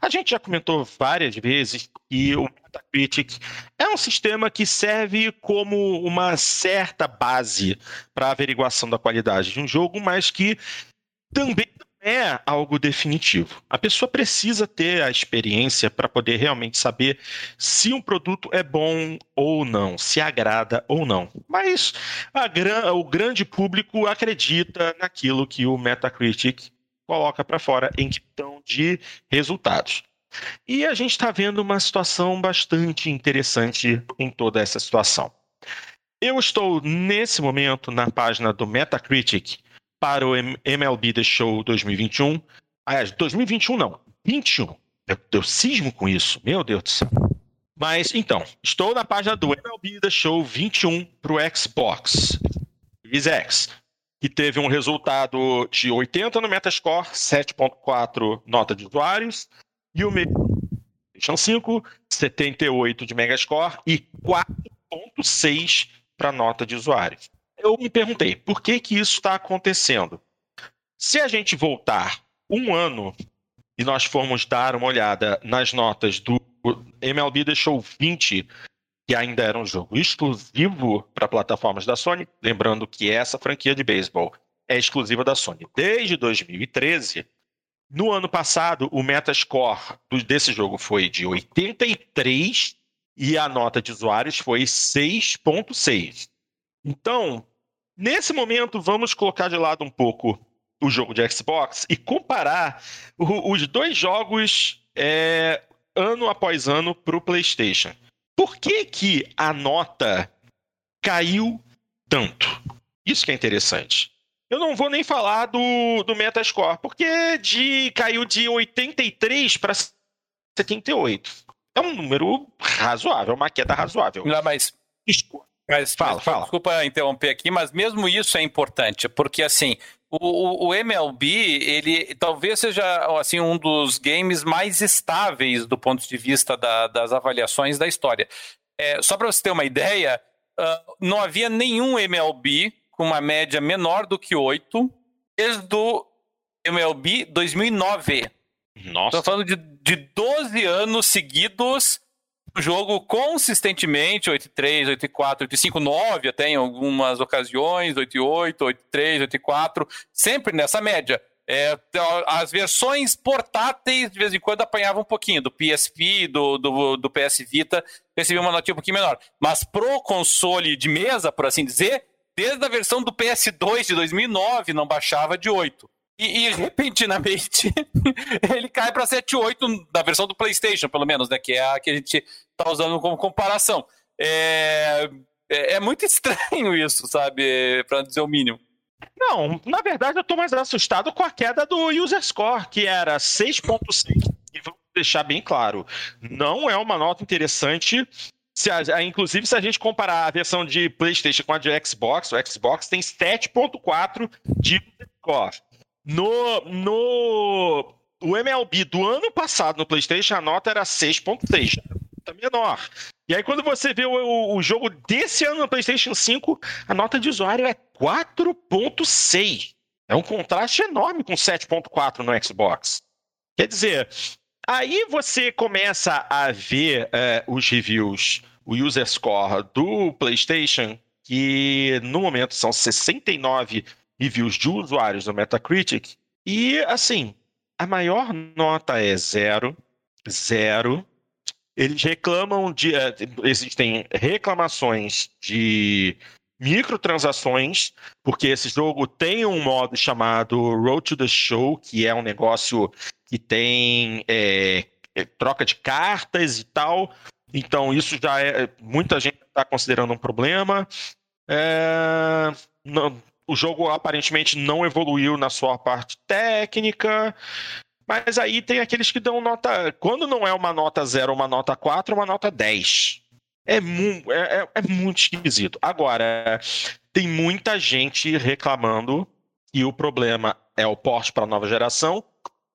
a gente já comentou várias vezes que o Metacritic é um sistema que serve como uma certa base para averiguação da qualidade de um jogo, mas que também é algo definitivo. A pessoa precisa ter a experiência para poder realmente saber se um produto é bom ou não, se agrada ou não. Mas gran... o grande público acredita naquilo que o Metacritic coloca para fora em questão de resultados. E a gente está vendo uma situação bastante interessante em toda essa situação. Eu estou nesse momento na página do Metacritic para o MLB The Show 2021. Aliás, 2021 não, 21. Eu, eu cismo com isso, meu Deus do céu. Mas então, estou na página do MLB The Show 21 para o Xbox Series X, que teve um resultado de 80 no Metascore, 7.4 nota de usuários, e o PlayStation 5, 78 de Megascore e 4.6 para nota de usuários eu me perguntei por que que isso está acontecendo. Se a gente voltar um ano e nós formos dar uma olhada nas notas do MLB The Show 20, que ainda era um jogo exclusivo para plataformas da Sony, lembrando que essa franquia de beisebol é exclusiva da Sony desde 2013. No ano passado, o Metascore desse jogo foi de 83 e a nota de usuários foi 6.6. Então, Nesse momento, vamos colocar de lado um pouco o jogo de Xbox e comparar os dois jogos é, ano após ano para o PlayStation. Por que, que a nota caiu tanto? Isso que é interessante. Eu não vou nem falar do, do Metascore, porque de, caiu de 83 para 78. É um número razoável, uma queda razoável. Não, mas. Mas, fala, mas, fala. Desculpa interromper aqui, mas mesmo isso é importante, porque assim, o, o, MLB, ele talvez seja assim um dos games mais estáveis do ponto de vista da, das avaliações da história. É, só para você ter uma ideia, uh, não havia nenhum MLB com uma média menor do que 8 desde o MLB 2009. Nossa. Estou falando de, de 12 anos seguidos o jogo consistentemente, 8-3, 8-4, 8-5, 9 até em algumas ocasiões, 8-8, 8-3, 8-4, sempre nessa média. É, as versões portáteis de vez em quando apanhavam um pouquinho, do PSP, do, do, do PS Vita, recebiam uma notinha um pouquinho menor. Mas pro console de mesa, por assim dizer, desde a versão do PS2 de 2009 não baixava de 8. E, e, repentinamente ele cai para 7.8 da versão do PlayStation, pelo menos, né? Que é a que a gente está usando como comparação. É, é, é muito estranho isso, sabe? Para dizer o mínimo. Não, na verdade eu estou mais assustado com a queda do user score, que era 6.6. E vamos deixar bem claro, não é uma nota interessante. Se a, inclusive, se a gente comparar a versão de PlayStation com a de Xbox, o Xbox tem 7.4 de score. No, no o MLB do ano passado no PlayStation, a nota era 6.6, tá menor. E aí, quando você vê o, o, jogo desse ano no PlayStation 5, a nota de usuário é 4.6. É um contraste enorme com 7.4 no Xbox. Quer dizer, aí você começa a ver é, os reviews, o user score do PlayStation, que no momento são 69 reviews de usuários no Metacritic. E, assim, a maior nota é zero, zero. Eles reclamam de. Eh, existem reclamações de microtransações, porque esse jogo tem um modo chamado Road to the Show, que é um negócio que tem é, troca de cartas e tal. Então, isso já é. Muita gente está considerando um problema. É, não, o jogo aparentemente não evoluiu na sua parte técnica. Mas aí tem aqueles que dão nota. Quando não é uma nota 0, uma nota 4, uma nota 10. É, mu é, é, é muito esquisito. Agora, tem muita gente reclamando e o problema é o porte para a nova geração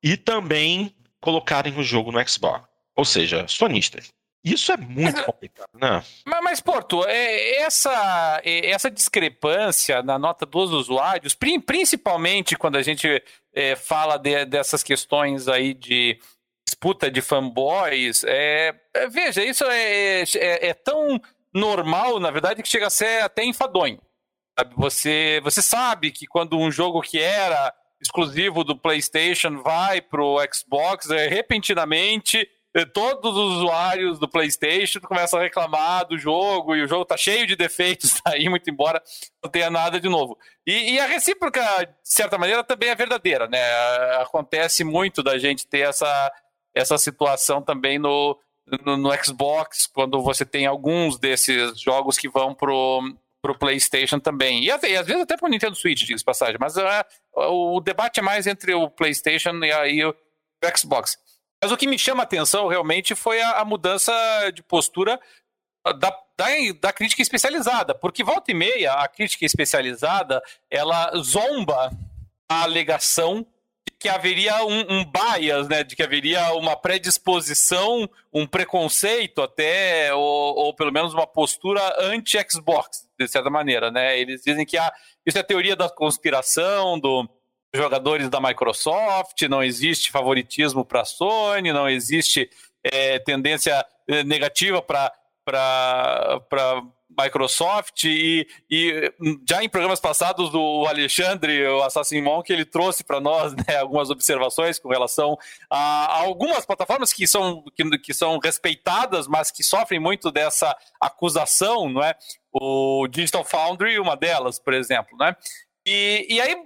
e também colocarem o jogo no Xbox. Ou seja, sonistas. Isso é muito complicado, né? Mas, mas Porto, é, essa, é, essa discrepância na nota dos usuários, principalmente quando a gente é, fala de, dessas questões aí de disputa de fanboys, é, é veja, isso é, é, é, tão normal, na verdade, que chega a ser até enfadonho. Sabe? Você, você sabe que quando um jogo que era exclusivo do PlayStation vai para o Xbox, é, repentinamente todos os usuários do PlayStation começam a reclamar do jogo e o jogo tá cheio de defeitos tá aí, muito embora não tenha nada de novo. E, e, a recíproca, de certa maneira, também é verdadeira, né? Acontece muito da gente ter essa, essa situação também no, no, no Xbox, quando você tem alguns desses jogos que vão pro, pro PlayStation também. E, e às vezes até pro Nintendo Switch, diga passagem. Mas uh, o debate é mais entre o PlayStation e aí o Xbox. Mas o que me chama a atenção realmente foi a, a mudança de postura da, da, da, crítica especializada, porque volta e meia a crítica especializada ela zomba a alegação de que haveria um, um bias, né, de que haveria uma predisposição, um preconceito até, ou, ou pelo menos uma postura anti-Xbox, de certa maneira, né? Eles dizem que ah, isso é teoria da conspiração, do jogadores da Microsoft, não existe favoritismo para a Sony, não existe é, tendência é, negativa para para Microsoft e, e, já em programas passados o Alexandre, o Assassin Monk, ele trouxe para nós né, algumas observações com relação a, a, algumas plataformas que são, que, que são respeitadas, mas que sofrem muito dessa acusação, não é? O Digital Foundry, uma delas, por exemplo, né? E, e aí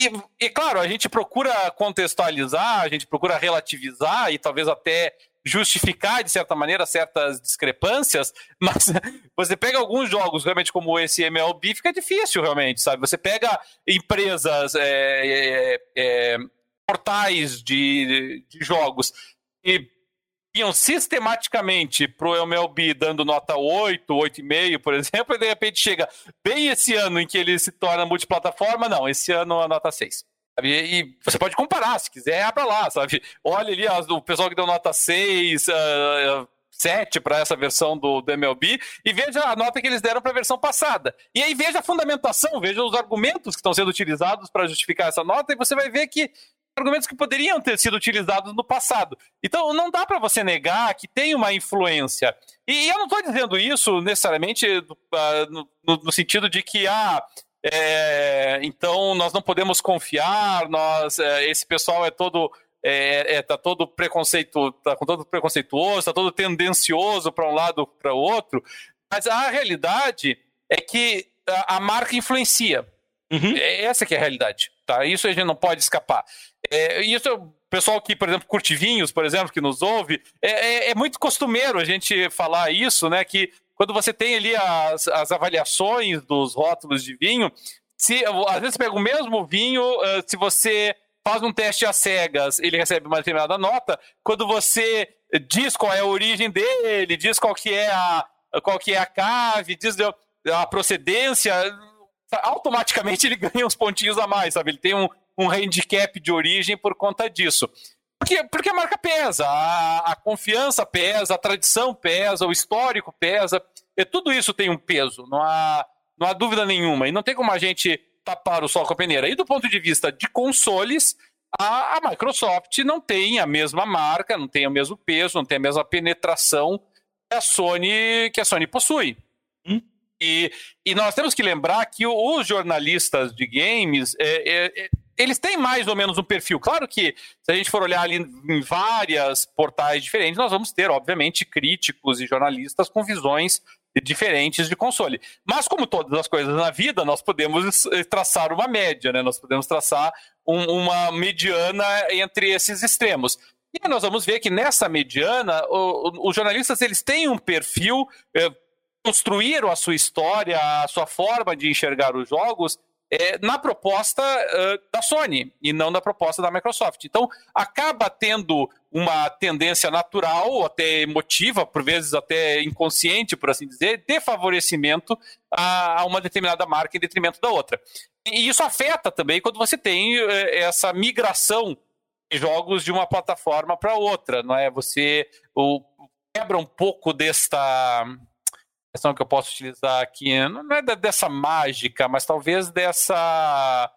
e, e, claro, a gente procura contextualizar, a gente procura relativizar e talvez até justificar, de certa maneira, certas discrepâncias, mas você pega alguns jogos, realmente, como esse MLB, fica difícil, realmente, sabe? Você pega empresas, é, é, é, portais de, de jogos e iam sistematicamente pro MLB dando nota 8, 8,5, por exemplo, e de repente chega bem esse ano em que ele se torna multiplataforma, não, esse ano a nota 6. E, e você pode comparar, se quiser, abra lá, sabe? Olha ali o pessoal que deu nota 6, uh, 7 para essa versão do, do MLB e veja a nota que eles deram para a versão passada. E aí veja a fundamentação, veja os argumentos que estão sendo utilizados para justificar essa nota e você vai ver que argumentos que poderiam ter sido utilizados no passado. Então, não dá para você negar que tem uma influência. E, eu não estou dizendo isso necessariamente uh, no, no, sentido de que, ah, é, então nós não podemos confiar, nós, é, esse pessoal é todo. É, é, tá todo preconceito, tá com todo preconceituoso, tá todo tendencioso para um lado para o outro, mas a realidade é que a, a marca influencia. Uhum. É, essa que é a realidade, tá? Isso a gente não pode escapar. É, isso o pessoal que, por exemplo, curte vinhos, por exemplo, que nos ouve, é, é, é, muito costumeiro a gente falar isso, né? Que quando você tem ali as, as avaliações dos rótulos de vinho, se às vezes pega o mesmo vinho, uh, se você faz um teste às cegas, ele recebe uma determinada nota. Quando você diz qual é a origem dele, diz qual que é a qual que é a cave, diz a procedência, automaticamente ele ganha uns pontinhos a mais, sabe? Ele tem um, um handicap de origem por conta disso. Porque, porque a marca pesa, a, a confiança pesa, a tradição pesa, o histórico pesa, e tudo isso tem um peso, não há, não há dúvida nenhuma. E não tem como a gente tapar o sol com a peneira. E do ponto de vista de consoles, a, a Microsoft não tem a mesma marca, não tem o mesmo peso, não tem a mesma penetração que a Sony, que a Sony possui. E, e nós temos que lembrar que os jornalistas de games, é, é, é, eles têm mais ou menos um perfil. Claro que, se a gente for olhar ali em várias portais diferentes, nós vamos ter, obviamente, críticos e jornalistas com visões diferentes de console. Mas, como todas as coisas na vida, nós podemos traçar uma média, né? Nós podemos traçar um, uma mediana entre esses extremos. E nós vamos ver que nessa mediana, os jornalistas eles têm um perfil. É, construíram a sua história, a sua forma de enxergar os jogos é, na proposta uh, da Sony e não na proposta da Microsoft. Então, acaba tendo uma tendência natural, até emotiva, por vezes até inconsciente, por assim dizer, de favorecimento a, a uma determinada marca em detrimento da outra. E isso afeta também quando você tem essa migração de jogos de uma plataforma para outra, não é? Você o, quebra um pouco desta questão que eu posso utilizar aqui, não é dessa mágica, mas talvez dessa.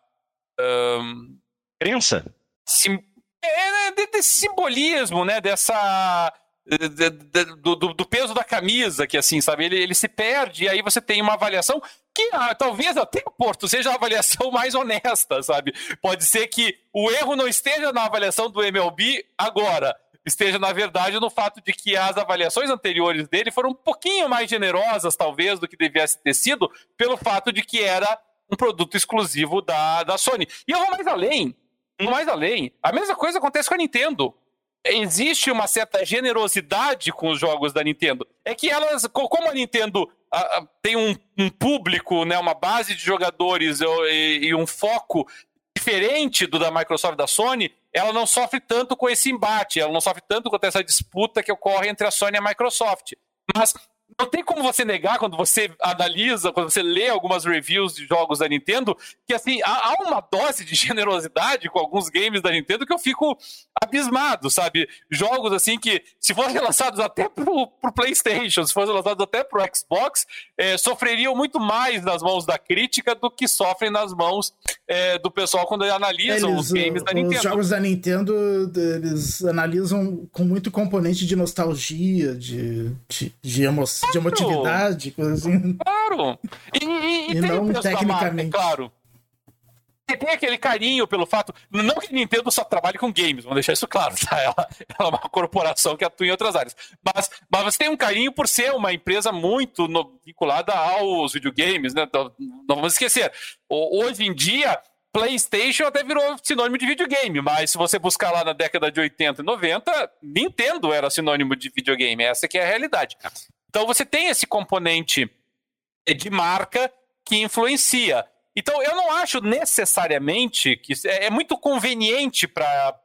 Um, Crença? Sim, é, né, desse simbolismo, né? Dessa. De, de, do, do, peso da camisa, que assim, sabe, ele, ele se perde, e aí você tem uma avaliação que ah, talvez até o Porto seja a avaliação mais honesta, sabe? Pode ser que o erro não esteja na avaliação do MLB agora, esteja, na verdade, no fato de que as avaliações anteriores dele foram um pouquinho mais generosas, talvez, do que devesse ter sido, pelo fato de que era um produto exclusivo da, da Sony. E eu vou mais além. Vou mais além. A mesma coisa acontece com a Nintendo. Existe uma certa generosidade com os jogos da Nintendo. É que elas, como a Nintendo a, tem um, um, público, né, uma base de jogadores e, e um foco diferente do da Microsoft e da Sony, ela não sofre tanto com esse embate, ela não sofre tanto com essa disputa que ocorre entre a Sony e a Microsoft. Mas não tem como você negar quando você analisa, quando você lê algumas reviews de jogos da Nintendo, que assim, há, uma dose de generosidade com alguns games da Nintendo que eu fico abismado, sabe? Jogos assim que, se fossem lançados até pro, pro PlayStation, se fossem lançados até pro Xbox, é, sofreriam muito mais nas mãos da crítica do que sofrem nas mãos é, do pessoal quando analisam eles, os games da Nintendo. Os jogos da Nintendo, eles analisam com muito componente de nostalgia, de, de, de emoção de emotividade, coisa assim. Claro! E, e, e, e não tecnicamente. Marca, claro. E tem aquele carinho pelo fato. Não que a Nintendo só trabalhe com games, vamos deixar isso claro, tá? Ela, ela, é uma corporação que atua em outras áreas. Mas, mas você tem um carinho por ser uma empresa muito no, vinculada aos videogames, né? Então, não vamos esquecer. Hoje em dia, PlayStation até virou sinônimo de videogame, mas se você buscar lá na década de 80 e 90, Nintendo era sinônimo de videogame. Essa que é a realidade. Então você tem esse componente de marca que influencia. Então eu não acho necessariamente que é, é muito conveniente para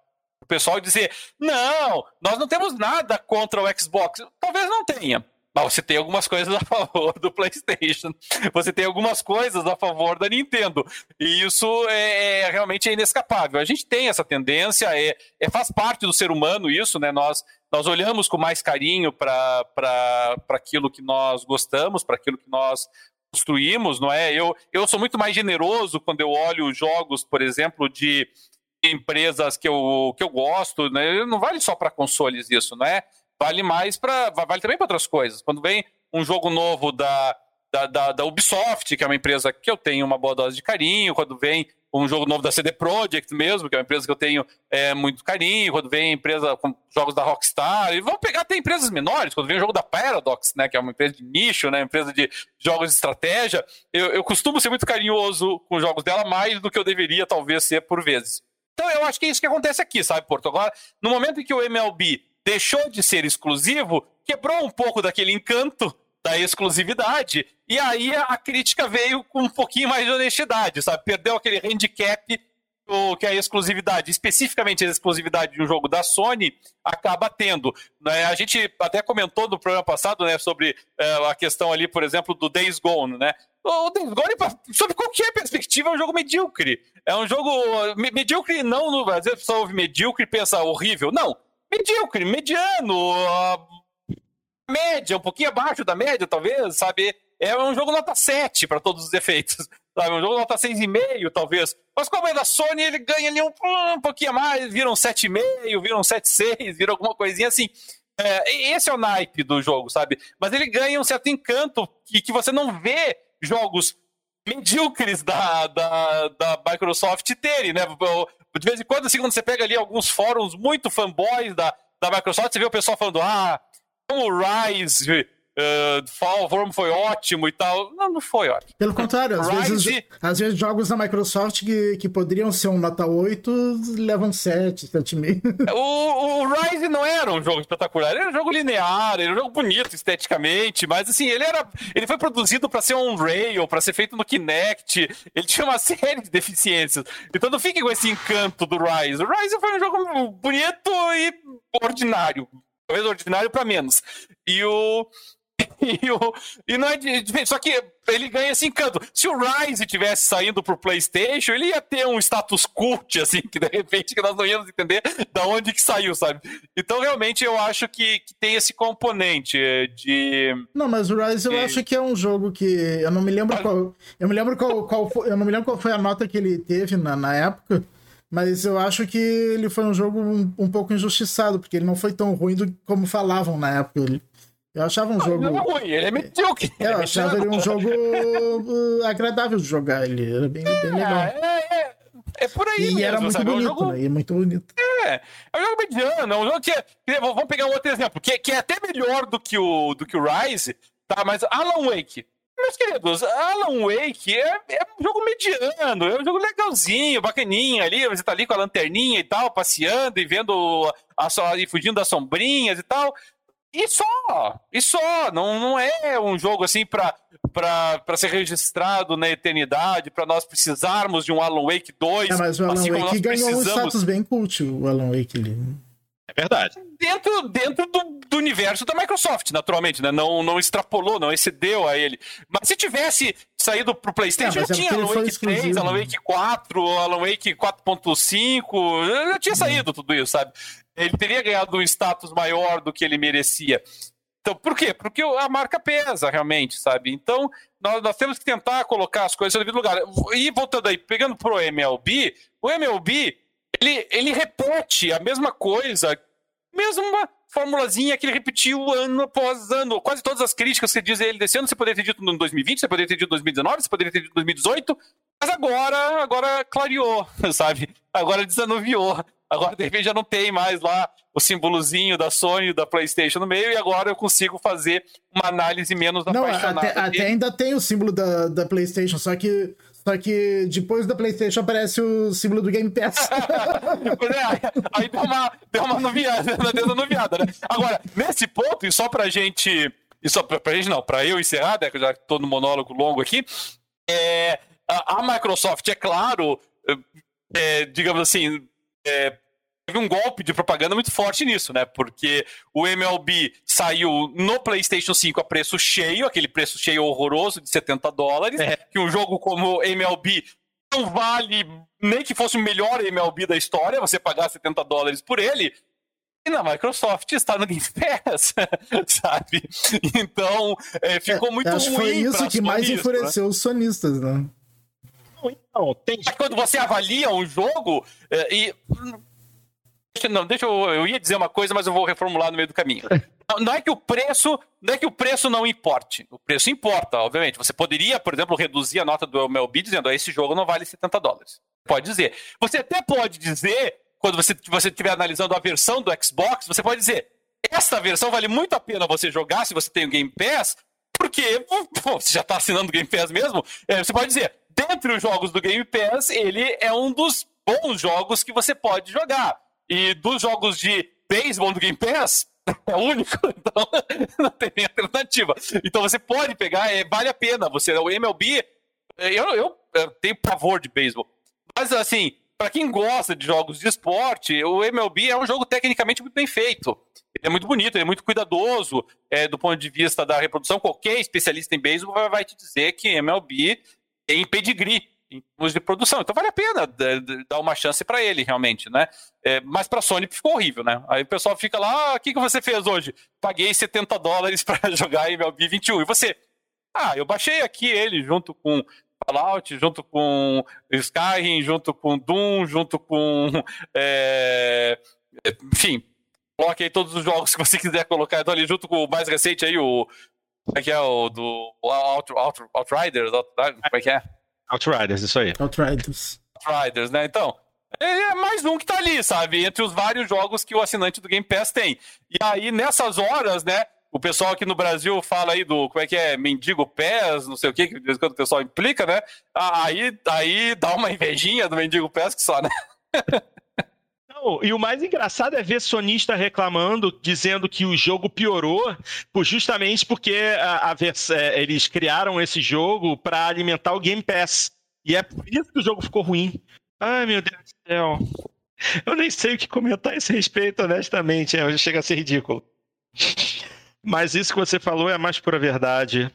o pessoal dizer: não, nós não temos nada contra o Xbox. Talvez não tenha. Mas você tem algumas coisas a favor do PlayStation. Você tem algumas coisas a favor da Nintendo. E isso é, é realmente inescapável. A gente tem essa tendência, é, é, faz parte do ser humano isso, né? Nós nós olhamos com mais carinho para aquilo que nós gostamos, para aquilo que nós construímos, não é? Eu, eu sou muito mais generoso quando eu olho jogos, por exemplo, de empresas que eu, que eu gosto, né? Não vale só para consoles isso, não é? Vale mais para. Vale também para outras coisas. Quando vem um jogo novo da, da, da, da, Ubisoft, que é uma empresa que eu tenho uma boa dose de carinho, quando vem um jogo novo da CD Projekt mesmo, que é uma empresa que eu tenho é, muito carinho, quando vem empresa com jogos da Rockstar, e vamos pegar até empresas menores, quando vem o jogo da Paradox, né, que é uma empresa de nicho, né, empresa de jogos de estratégia, eu, eu costumo ser muito carinhoso com os jogos dela, mais do que eu deveria talvez ser por vezes. Então eu acho que é isso que acontece aqui, sabe, Porto? Agora, no momento em que o MLB deixou de ser exclusivo, quebrou um pouco daquele encanto da exclusividade. E aí a crítica veio com um pouquinho mais de honestidade, sabe? Perdeu aquele handicap que é a exclusividade, especificamente a exclusividade de um jogo da Sony, acaba tendo. Né? A gente até comentou no programa passado né, sobre é, a questão ali, por exemplo, do Days Gone, né? O Days Gone, sob qualquer perspectiva, é um jogo medíocre. É um jogo medíocre, não no Brasil, a pessoa ouve medíocre e pensa horrível. Não, medíocre, mediano, média, um pouquinho abaixo da média, talvez, sabe? É um jogo nota 7 para todos os efeitos, sabe? Um jogo nota 6,5, talvez. Mas como é da Sony, ele ganha ali um, um pouquinho a mais, vira um 7,5, vira um 7,6, vira alguma coisinha assim. É, esse é o naipe do jogo, sabe? Mas ele ganha um certo encanto que, que você não vê jogos medíocres da, da, da Microsoft terem, né? De vez em quando, assim, quando você pega ali alguns fóruns muito fanboys da, da Microsoft, você vê o pessoal falando, ah, como o Rise uh, Fall Worm foi ótimo e tal. Não, não foi ótimo. Pelo contrário, às, Rise... vezes, às vezes jogos da Microsoft que, que poderiam ser um nota 8 levam 7, 7,5. O, o Rise não era um jogo espetacular, ele era um jogo linear, ele era um jogo bonito esteticamente, mas assim, ele era. Ele foi produzido para ser um Rail, para ser feito no Kinect, ele tinha uma série de deficiências. Então não fique com esse encanto do Rise. O Rise foi um jogo bonito e ordinário. Talvez ordinário para menos. E o. E, o, e não é diferente, só que ele ganha esse encanto. Se o Rise tivesse saindo pro PlayStation, ele ia ter um status cult, assim, que de repente que nós não íamos entender da onde que saiu, sabe? Então, realmente, eu acho que, que tem esse componente de. Não, mas o Rise eu acho que é um jogo que. Eu não me lembro ah. qual. Eu me lembro qual, qual foi, eu não me lembro qual foi a nota que ele teve na, na época. Mas eu acho que ele foi um jogo um, um pouco injustiçado, porque ele não foi tão ruim do, como falavam na época. Ele, eu achava um jogo. Ele é ruim, ele é medíocre. É, eu achava ele um jogo uh, agradável de jogar. Ele era bem, bem legal. É, é, é por aí. E mesmo, era muito sabe? bonito, é um jogo... né? E muito bonito. É, é um jogo mediano, é um jogo que. Vamos pegar um outro exemplo, que, que é até melhor do que o, do que o Rise, tá? Mas Alan Wake. Meus queridos, Alan Wake é, é, um jogo mediano, é um jogo legalzinho, bacaninha ali, você tá ali com a lanterninha e tal, passeando e vendo a, a, e fugindo das sombrinhas e tal. E só, e só, não, não é um jogo assim para ser registrado na eternidade, para nós precisarmos de um Alan Wake 2. É, mas o Alan assim Wake ganhou precisamos... um status bem cult, o Alan Wake ali. É verdade. Dentro, dentro do, do, universo da Microsoft, naturalmente, né? Não, não extrapolou, não excedeu a ele. Mas se tivesse saído pro PlayStation, é, já é tinha Alan Wake 3, Alan Wake 4, Alan Wake 4.5, já tinha saído tudo isso, sabe? Ele teria ganhado um status maior do que ele merecia. Então, por quê? Porque a marca pesa, realmente, sabe? Então, nós, nós temos que tentar colocar as coisas no devido lugar. E voltando aí, pegando pro MLB, o MLB ele, ele repete a mesma coisa, mesma formulazinha que ele repetiu ano após ano. Quase todas as críticas que diz ele desse ano, você poderia ter dito no 2020, você poderia ter dito em 2019, você poderia ter dito em 2018, mas agora, agora clareou, sabe? Agora desanuviou. Agora, de repente, já não tem mais lá o símbolozinho da Sony, da PlayStation no meio, e agora eu consigo fazer uma análise menos não, apaixonada. Até, até ainda tem o símbolo da, da PlayStation, só que só que depois da PlayStation aparece o símbolo do Game Pass. é, aí deu uma, deu uma noviada, deu uma noviada, né? Agora, nesse ponto, e só pra gente. E só pra, pra gente não, pra eu encerrar, né, que eu já tô no monólogo longo aqui, é, a, a Microsoft, é claro, é, digamos assim, é, teve um golpe de propaganda muito forte nisso, né? Porque o MLB saiu no PlayStation 5 a preço cheio, aquele preço cheio horroroso de 70 dólares, é. que um jogo como MLB não vale nem que fosse o melhor MLB da história, você pagar 70 dólares por ele. E na Microsoft está no Game Pass, sabe? Então, é, ficou muito acho ruim. Foi isso que mais enfureceu né? os sonistas, né? Não, tem... Quando você avalia um jogo é, e não, deixa eu. Eu ia dizer uma coisa, mas eu vou reformular no meio do caminho. Não, é que o preço. Não é que o preço não importe. O preço importa, obviamente. Você poderia, por exemplo, reduzir a nota do MLB dizendo: esse jogo não vale 70 dólares. Pode dizer. Você até pode dizer, quando você você estiver analisando a versão do Xbox, você pode dizer: esta versão vale muito a pena você jogar se você tem o Game Pass, porque pô, você já está assinando o Game Pass mesmo. É, você pode dizer: dentre os jogos do Game Pass, ele é um dos bons jogos que você pode jogar. E dos jogos de beisebol do Game Pass, é único, então não tem nem alternativa. Então você pode pegar, é, vale a pena. Você, o MLB, eu, eu, eu tenho pavor de beisebol. Mas assim, para quem gosta de jogos de esporte, o MLB é um jogo tecnicamente muito bem feito. Ele é muito bonito, ele é muito cuidadoso é, do ponto de vista da reprodução. Qualquer especialista em beisebol vai, vai te dizer que MLB tem pedigree em termos de produção. Então vale a pena dar uma chance para ele, realmente, né? É, mas para Sony ficou horrível, né? Aí o pessoal fica lá, ah, o que, que você fez hoje? Paguei 70 dólares para jogar MLB 21. E você? Ah, eu baixei aqui ele junto com Fallout, junto com Skyrim, junto com Doom, junto com. É... Enfim, coloque aí todos os jogos que você quiser colocar. Então ali junto com o mais recente aí, o. Como é que é? O do Out, Out, Outriders? Out, como é que é? Outriders, isso aí. Outriders. Outriders, né? Então, é mais um que tá ali, sabe? Entre os vários jogos que o assinante do Game Pass tem. E aí, nessas horas, né? O pessoal aqui no Brasil fala aí do, como é que é, mendigo pés, não sei o que, que de vez em quando o pessoal implica, né? Aí, aí dá uma invejinha do mendigo pés que só, né? Não, e o mais engraçado é ver sonista reclamando, dizendo que o jogo piorou, justamente porque a, a, é, eles criaram esse jogo para alimentar o Game Pass. E é por isso que o jogo ficou ruim. Ai, meu Deus do céu. Eu nem sei o que comentar a esse respeito, honestamente. É, chega a ser ridículo. Mas isso que você falou é a mais pura verdade.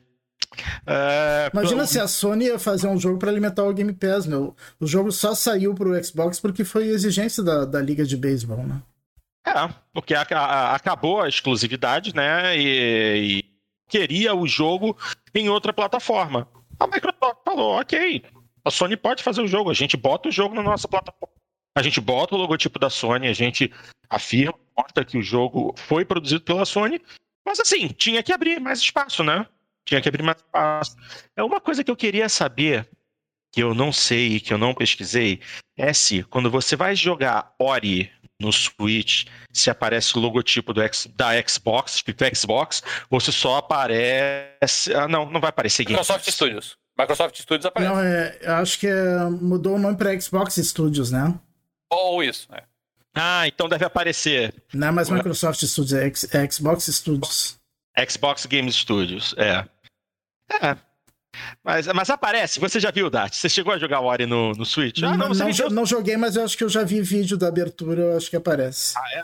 É, Imagina se a Sony ia fazer um jogo para alimentar o Game Pass, meu. O jogo só saiu pro Xbox porque foi exigência da, da Liga de Beisebol, né? É, porque a, a, acabou a exclusividade, né? E, e, queria o jogo em outra plataforma. A Microsoft falou, ok, a Sony pode fazer o jogo, a gente bota o jogo na nossa plataforma. A gente bota o logotipo da Sony, a gente afirma, mostra que o jogo foi produzido pela Sony, mas assim, tinha que abrir mais espaço, né? Tinha que abrir mais espaço. É uma coisa que eu queria saber, que eu não sei, que eu não pesquisei, é se quando você vai jogar Ori no Switch, se aparece o logotipo do X, da Xbox, tipo Xbox, ou se só aparece. Ah, não, não vai aparecer Microsoft Studios. Microsoft Studios aparece. Não, é, acho que é, mudou o nome para Xbox Studios, né? Ou isso, é. Ah, então deve aparecer. Não é mais Microsoft Studios, é, X, é Xbox Studios. Xbox Game Studios, é. É. Mas, mas aparece, você já viu, Dart? Você chegou a jogar o Ori no, no Switch? Ah, não, não, não, não, joguei, mas eu acho que eu já vi vídeo da abertura, eu acho que aparece. Ah, é?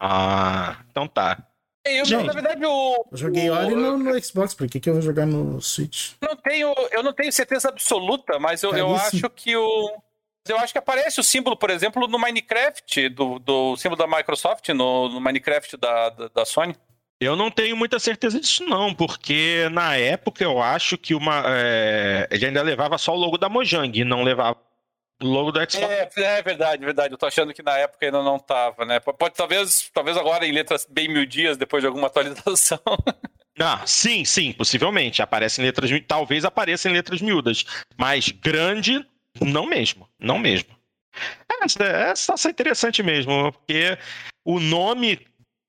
Ah, então tá. Eu, Gente, na verdade, o. Eu joguei o... Ori no, no, Xbox, por que, que eu vou jogar no Switch? Não tenho, eu não tenho certeza absoluta, mas eu, eu acho que o. Eu acho que aparece o símbolo, por exemplo, no Minecraft, do, do símbolo da Microsoft, no, no Minecraft da, da, da Sony. Eu não tenho muita certeza disso, não, porque na época eu acho que uma. É, ele ainda levava só o logo da Mojang e não levava o logo do Xbox. É, é verdade, verdade. Eu tô achando que na época ainda não tava, né? Pode, talvez, talvez agora em letras bem mil dias, depois de alguma atualização. Ah, sim, sim, possivelmente. Aparece em letras. Talvez apareça em letras miúdas. Mas grande, não mesmo. Não mesmo. Essa, essa é interessante mesmo, porque o nome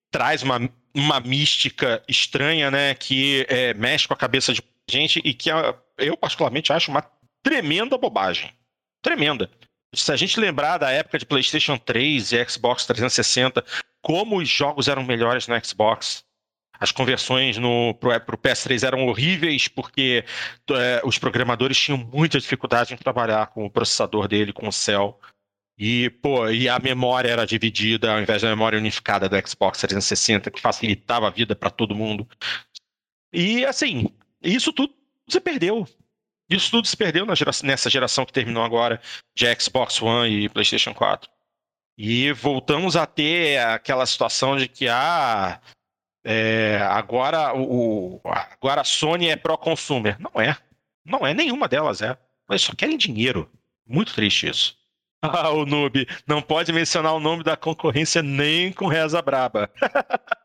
traz uma uma mística estranha, né? Que é, mexe com a cabeça de gente e que eu, particularmente, acho uma tremenda bobagem. Tremenda. Se a gente lembrar da época de PlayStation 3 e Xbox 360, como os jogos eram melhores no Xbox, as conversões no, pro, pro PS3 eram horríveis porque é, os programadores tinham muita dificuldade em trabalhar com o processador dele, com o Cell. E, pô, e a memória era dividida ao invés da memória unificada do Xbox 360, que facilitava a vida para todo mundo. E, assim, isso tudo se perdeu. Isso tudo se perdeu nessa geração que terminou agora de Xbox One e PlayStation 4. E voltamos a ter aquela situação de que ah, é, agora, o, agora a Sony é pró-consumer. Não é. Não é, nenhuma delas é. Mas só querem dinheiro. Muito triste isso. Ah, o noob, não pode mencionar o nome da concorrência nem com reza braba.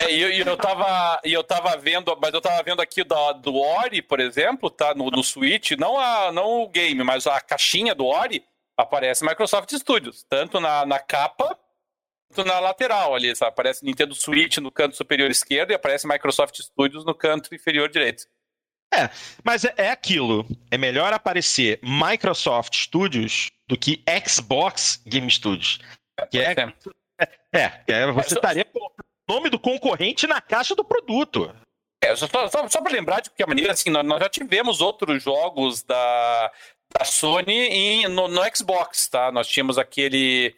é, e eu, eu, tava, eu tava vendo, mas eu tava vendo aqui do, do Ori, por exemplo, tá no, no Switch, não, a, não o game, mas a caixinha do Ori, aparece Microsoft Studios, tanto na, na capa quanto na lateral ali, sabe? Aparece Nintendo Switch no canto superior esquerdo e aparece Microsoft Studios no canto inferior direito. É, mas é, é aquilo. É melhor aparecer Microsoft Studios do que Xbox Game Studios. Que é, é, é, você estaria com o nome do concorrente na caixa do produto. É, só, só, só para lembrar de que maneira assim, nós, nós, já tivemos outros jogos da, da Sony em, no, no Xbox, tá? Nós tínhamos aquele.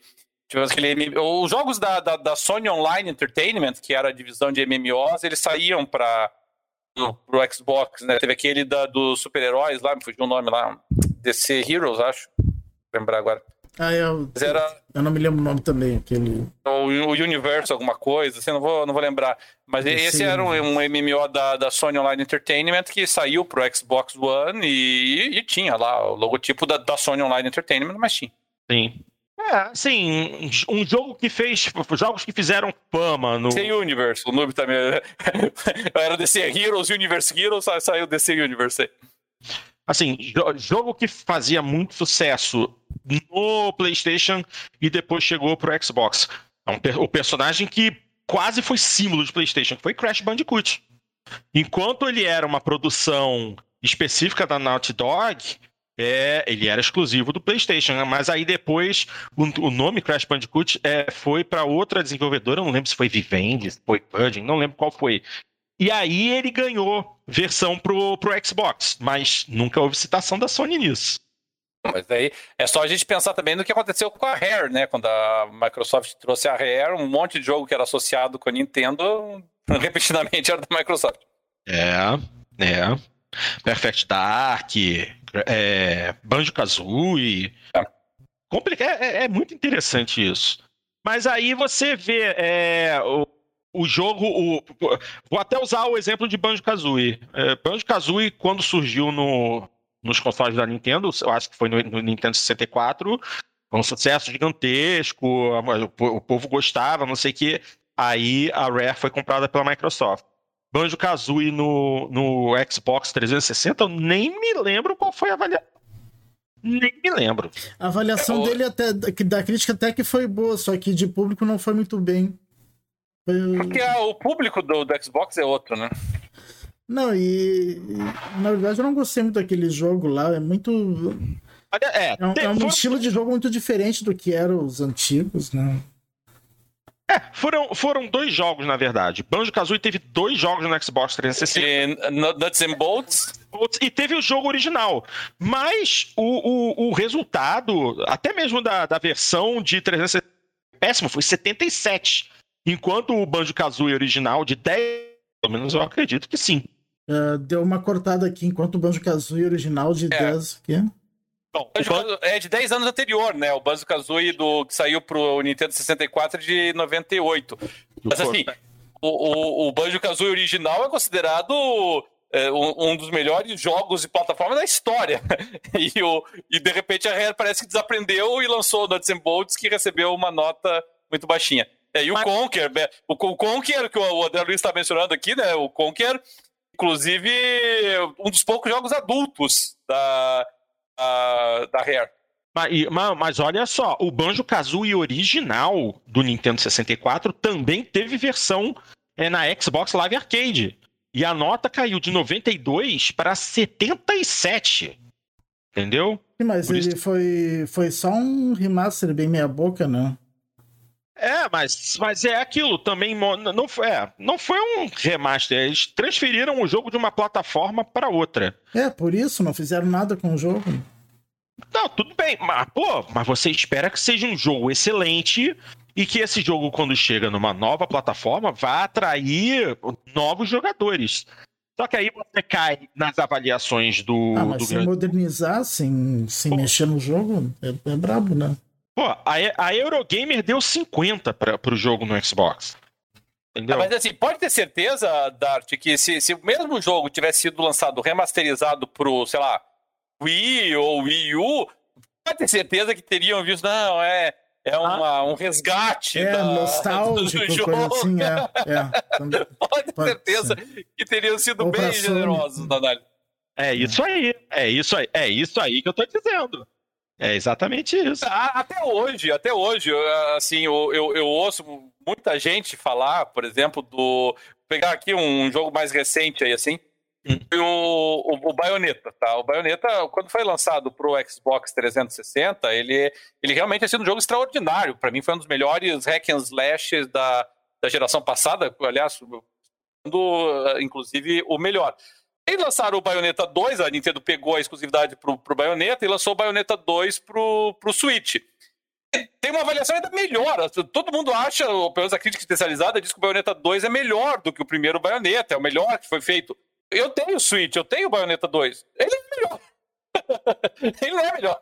Tivemos aquele os jogos da, da, da, Sony Online Entertainment, que era a divisão de MMOs, eles saíam para pro Xbox, né? Teve aquele da, dos super-heróis lá, me fugiu o nome lá, DC Heroes, acho. Lembrar agora. Ah, eu, era... eu não me lembro o nome também, aquele. O, o Universo, alguma coisa, assim, não vou, não vou lembrar. Mas esse era um, um, MMO da, da Sony Online Entertainment que saiu pro Xbox One e, e tinha lá o logotipo da, da Sony Online Entertainment, mas tinha. Sim. É, assim, um jogo que fez. Jogos que fizeram fama no. DC Universe, o noob também. Era DC Heroes, Universe Heroes, saiu DC Universe aí. Assim, jogo que fazia muito sucesso no PlayStation e depois chegou pro Xbox. Um, o personagem que quase foi símbolo de PlayStation, foi Crash Bandicoot. enquanto ele era uma produção específica da Naughty Dog, é, ele era exclusivo do PlayStation, né? mas aí depois o, o nome Crash Bandicoot é, foi para outra desenvolvedora, não lembro se foi Vivendi, se foi Virgin, não lembro qual foi. E aí ele ganhou versão pro, pro Xbox, mas nunca houve citação da Sony nisso. Mas aí é só a gente pensar também no que aconteceu com a Rare, né? Quando a Microsoft trouxe a Rare, um monte de jogo que era associado com a Nintendo, repetidamente era da Microsoft. É, é. Perfect Dark, é, Banjo Kazooie. É. Complica é, é, é, muito interessante isso. Mas aí você vê é, o, o jogo. O, vou até usar o exemplo de Banjo Kazooie. É, Banjo Kazooie, quando surgiu no, nos consoles da Nintendo, eu acho que foi no, no Nintendo 64, foi um sucesso gigantesco, o, o povo gostava, não sei o quê. Aí a Rare foi comprada pela Microsoft. Banjo Kazooie no, no Xbox 360, eu nem me lembro qual foi a avaliação. Nem me lembro. A avaliação dele até da crítica até que foi boa, só que de público não foi muito bem. Porque é, o público do, do Xbox é outro, né? Não, e, na verdade eu não gostei muito daquele jogo lá, é muito. É, é, um, é um estilo de jogo muito diferente do que eram os antigos, né? É, foram, foram dois jogos, na verdade. Banjo-Kazooie teve dois jogos no Xbox 360. E Nuts and Bolts? E teve o jogo original. Mas o, o, o resultado, até mesmo da, da versão de 360, péssimo, foi 77. Enquanto o Banjo-Kazooie original de 10, pelo menos eu acredito que sim. Uh, deu uma cortada aqui, enquanto o Banjo-Kazooie original de é. 10, o quê? Bom, é de 10 anos anterior, né? O Banjo Kazooie do, que saiu pro Nintendo 64 de 98. Mas assim, o, o, o Banjo Kazooie original é considerado é, um, um, dos melhores jogos de plataforma da história. e, o, e de repente a Rare parece que desaprendeu e lançou o Nuts and Bolts, que recebeu uma nota muito baixinha. É, e o Mas... Conker, né? o, o Conker, que o André Luiz está mencionando aqui, né? O Conker, inclusive, um dos poucos jogos adultos da da Rare. Mas, mas, olha só, o Banjo Kazooie original do Nintendo 64 também teve versão é, na Xbox Live Arcade. E a nota caiu de 92 para 77. Entendeu? Sim, mas Por ele isso... foi, foi só um remaster bem meia-boca, né? É, mas, mas é aquilo também. Não foi, é, não foi um remaster. Eles transferiram o jogo de uma plataforma para outra. É, por isso, não fizeram nada com o jogo. Não, tudo bem. Mas, pô, mas você espera que seja um jogo excelente e que esse jogo, quando chega numa nova plataforma, vá atrair novos jogadores. Só que aí você cai nas avaliações do. Ah, mas do se grande... modernizar sem, sem mexer no jogo, é, é brabo, né? Pô, a, a Eurogamer deu 50 para o jogo no Xbox. Entendeu? Ah, mas assim, pode ter certeza, Dart, que se, se o mesmo jogo tivesse sido lançado remasterizado pro, sei lá, Wii ou Wii U, pode ter certeza que teriam visto, não, é, é ah. uma, ah, um resgate é, da, nostálgico, do jogo. Assim, é, é. pode ter certeza ser. que teriam sido ou bem generosos na análise. É isso aí, é isso aí, é isso aí que eu tô dizendo. É exatamente isso. Até hoje, até hoje, assim, eu, eu, eu ouço muita gente falar, por exemplo, do. Vou pegar aqui um jogo mais recente aí, assim. Hum. O, o, o Bayonetta, tá? O Bayonetta, quando foi lançado pro Xbox 360, ele, ele realmente é sido um jogo extraordinário. Para mim, foi um dos melhores hack and slashes da, da geração passada. Aliás, inclusive o melhor. Eles lançaram o Bayonetta 2, a Nintendo pegou a exclusividade pro, pro Bayonetta e lançou o Bayonetta 2 pro, pro Switch. Tem uma avaliação ainda melhor. Todo mundo acha, pelo menos a crítica especializada, diz que o Bayonetta 2 é melhor do que o primeiro Bayonetta, é o melhor que foi feito. Eu tenho o Switch, eu tenho o Bayonetta 2. Ele é melhor. ele não é melhor.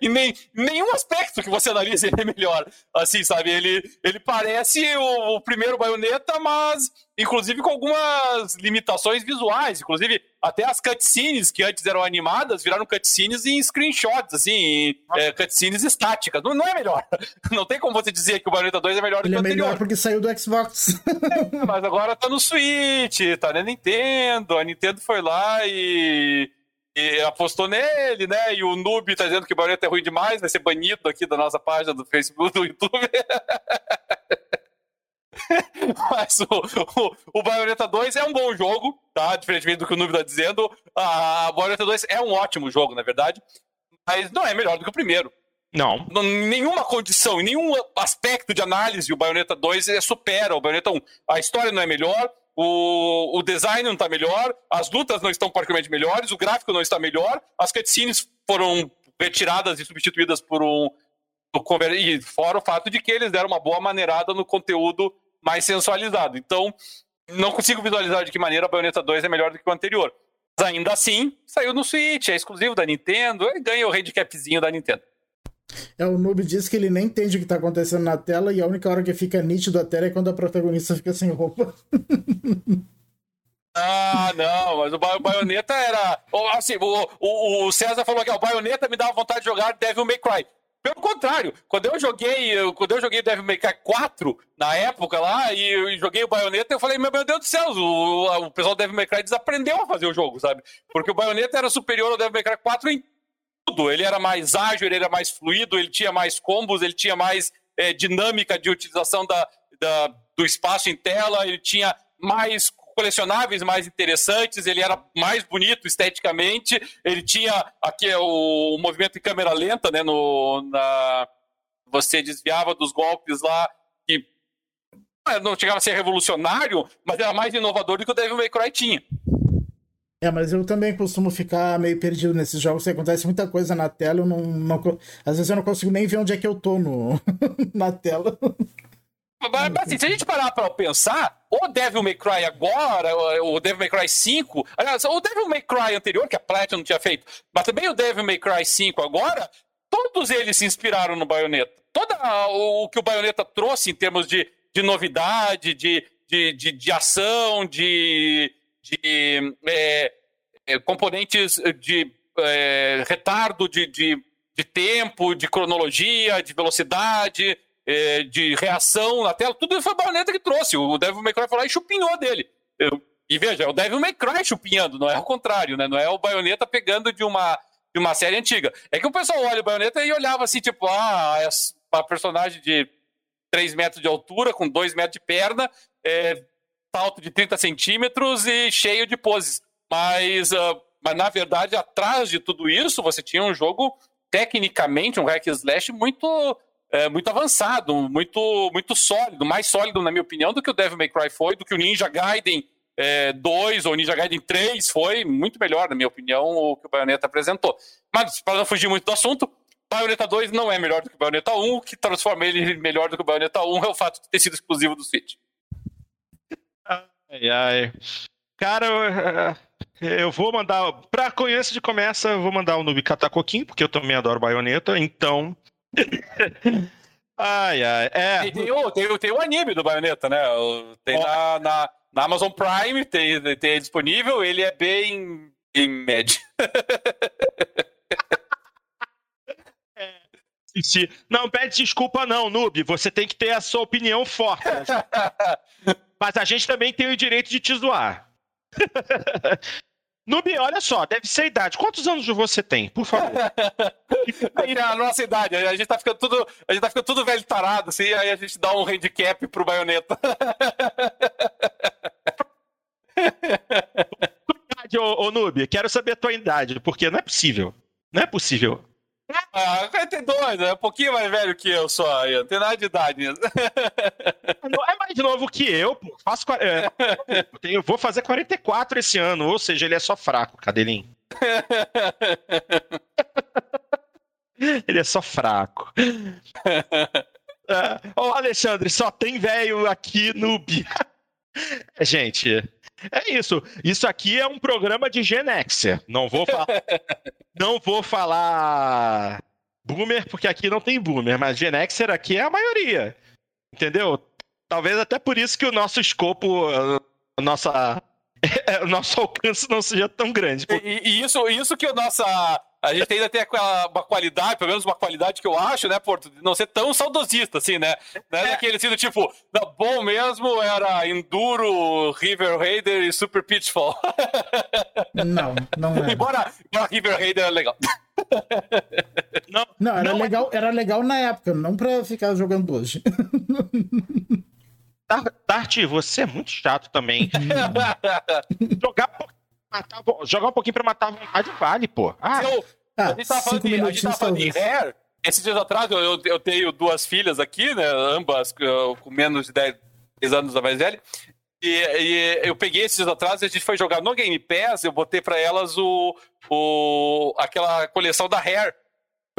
Em nem, nenhum aspecto que você analisa ele é melhor. Assim, sabe? Ele, ele parece o, o, primeiro baioneta, mas inclusive com algumas limitações visuais. Inclusive, até as cutscenes que antes eram animadas viraram cutscenes em screenshots, assim, em, é, cutscenes estáticas. Não, não, é melhor. Não tem como você dizer que o Bayonetta 2 é melhor ele do que o é melhor porque saiu do Xbox. É, mas agora tá no Switch, tá na Nintendo. A Nintendo foi lá e e apostou nele, né? E o Noob tá dizendo que o Bayonetta é ruim demais, vai ser banido aqui da nossa página do Facebook, do YouTube. Mas o, o, o Bayonetta 2 é um bom jogo, tá? Diferentemente do que o Noob tá dizendo. A Bayonetta 2 é um ótimo jogo, na verdade. Mas não é melhor do que o primeiro. Não. Nenhuma condição, em nenhum aspecto de análise, o Bayonetta 2 supera o Bayonetta 1. A história não é melhor, o, o design não está melhor, as lutas não estão particularmente melhores, o gráfico não está melhor, as cutscenes foram retiradas e substituídas por um. E fora o fato de que eles deram uma boa maneirada no conteúdo mais sensualizado. Então, não consigo visualizar de que maneira a Bayonetta 2 é melhor do que o anterior. Mas ainda assim, saiu no Switch, é exclusivo da Nintendo, e ganha o handicapzinho da Nintendo. É, o Noob diz que ele nem entende o que tá acontecendo na tela e a única hora que fica nítido a tela é quando a protagonista fica sem roupa. Ah, não, mas o Bayonetta era. Assim, o, o, o César falou que o Bayonetta me dava vontade de jogar Devil May Cry. Pelo contrário, quando eu joguei, quando eu joguei Devil May Cry 4 na época lá e eu joguei o Bayonetta, eu falei, meu Deus do céu, o, o pessoal do Devil May Cry desaprendeu a fazer o jogo, sabe? Porque o Bayonetta era superior ao Devil May Cry 4 em tudo. Ele era mais ágil, ele era mais fluido, ele tinha mais combos, ele tinha mais é, dinâmica de utilização da, da, do espaço em tela, ele tinha mais colecionáveis mais interessantes, ele era mais bonito esteticamente, ele tinha aqui o, o movimento em câmera lenta, né, no, na, você desviava dos golpes lá, que não chegava a ser revolucionário, mas era mais inovador do que o Devil May Cry tinha. É, mas eu também costumo ficar meio perdido nesses jogos, acontece muita coisa na tela, eu não, não, às vezes eu não consigo nem ver onde é que eu tô no, na tela. Mas, assim, se a gente parar pra pensar, o Devil May Cry agora, o Devil May Cry 5, aliás, o Devil May Cry anterior, que a Platinum tinha feito, mas também o Devil May Cry 5 agora, todos eles se inspiraram no Bayonetta. Todo o, que o Bayonetta trouxe em termos de, de novidade, de, de, de, de ação, de de é, é, componentes de é, retardo de, de, de, tempo, de cronologia, de velocidade, é, de reação na tela, tudo foi a Bayonetta que trouxe. O Devil May Cry foi lá e chupinhou dele. Eu, e veja, é o Devil May Cry chupinhando, não é o contrário, né? Não é o Bayonetta pegando de uma, de uma série antiga. É que o pessoal olha o Bayonetta e olhava assim, tipo, ah, é uma personagem de 3 metros de altura, com 2 metros de perna, é, salto de 30 centímetros e cheio de poses. Mas, uh, mas, na verdade, atrás de tudo isso, você tinha um jogo, tecnicamente, um hack slash muito, é, muito avançado, muito, muito sólido, mais sólido, na minha opinião, do que o Devil May Cry foi, do que o Ninja Gaiden é, 2 ou Ninja Gaiden 3 foi, muito melhor, na minha opinião, o que o Bayonetta apresentou. Mas, para não fugir muito do assunto, Bayonetta 2 não é melhor do que o Bayonetta 1, o que transforma ele melhor do que o Bayonetta 1 é o fato de ter sido exclusivo do Switch. Ai, ai. Cara, eu vou mandar. Pra conhecer de começa, eu vou mandar o Noob catar porque eu também adoro baioneta, então. Ai, ai. É. Tem, tem, o, tem, tem o anime do baioneta, né? Tem oh. na, na, na, Amazon Prime, tem, tem disponível, ele é bem. em médio. Se... Não, pede desculpa não, Noob. Você tem que ter a sua opinião forte. Mas a gente também tem o direito de te zoar. Nubi, olha só, deve ser a idade. Quantos anos você tem, por favor? aí é a nossa idade, a gente tá ficando tudo, a gente tá ficando tudo velho tarado, assim, aí a gente dá um handicap pro baioneta. ô, ô Nubi, quero saber a tua idade, porque não é possível. Não é possível. Ah, 42, é um pouquinho mais velho que eu só, não tem nada de idade nisso. É mais novo que eu, pô. Faço, é, eu vou fazer 44 esse ano, ou seja, ele é só fraco, cadelinho. ele é só fraco. É, Ô, Alexandre, só tem velho aqui no Bia. Gente, é isso. Isso aqui é um programa de Genexia. Não vou falar. não vou falar boomer, porque aqui não tem boomer, mas Genexer aqui é a maioria. Entendeu? Talvez até por isso que o nosso escopo, a nossa, o nosso alcance não seja tão grande. E, e, isso, isso que a nossa a gente ainda tem uma qualidade, pelo menos uma qualidade que eu acho, né, Porto, de não ser tão saudosista, assim, né? Não é daquele assim, tipo, bom mesmo era Enduro, River Raider e Super Pitfall. Não, não é. Embora, embora River Raider era legal. Não, não, era, não, legal, era legal na época, não pra ficar jogando hoje. Tart, você é muito chato também. jogar, matar, jogar um pouquinho pra matar a vontade vale, pô. Ah, eu, ah, a gente tava falando de, a gente tava falando de Hair. Esses dias atrás, eu, eu tenho duas filhas aqui, né? Ambas com menos de 10, 10 anos a mais velha. E, e, eu peguei esses dias atrás e a gente foi jogar no Game Pass, eu botei para elas o, o, aquela coleção da Hair,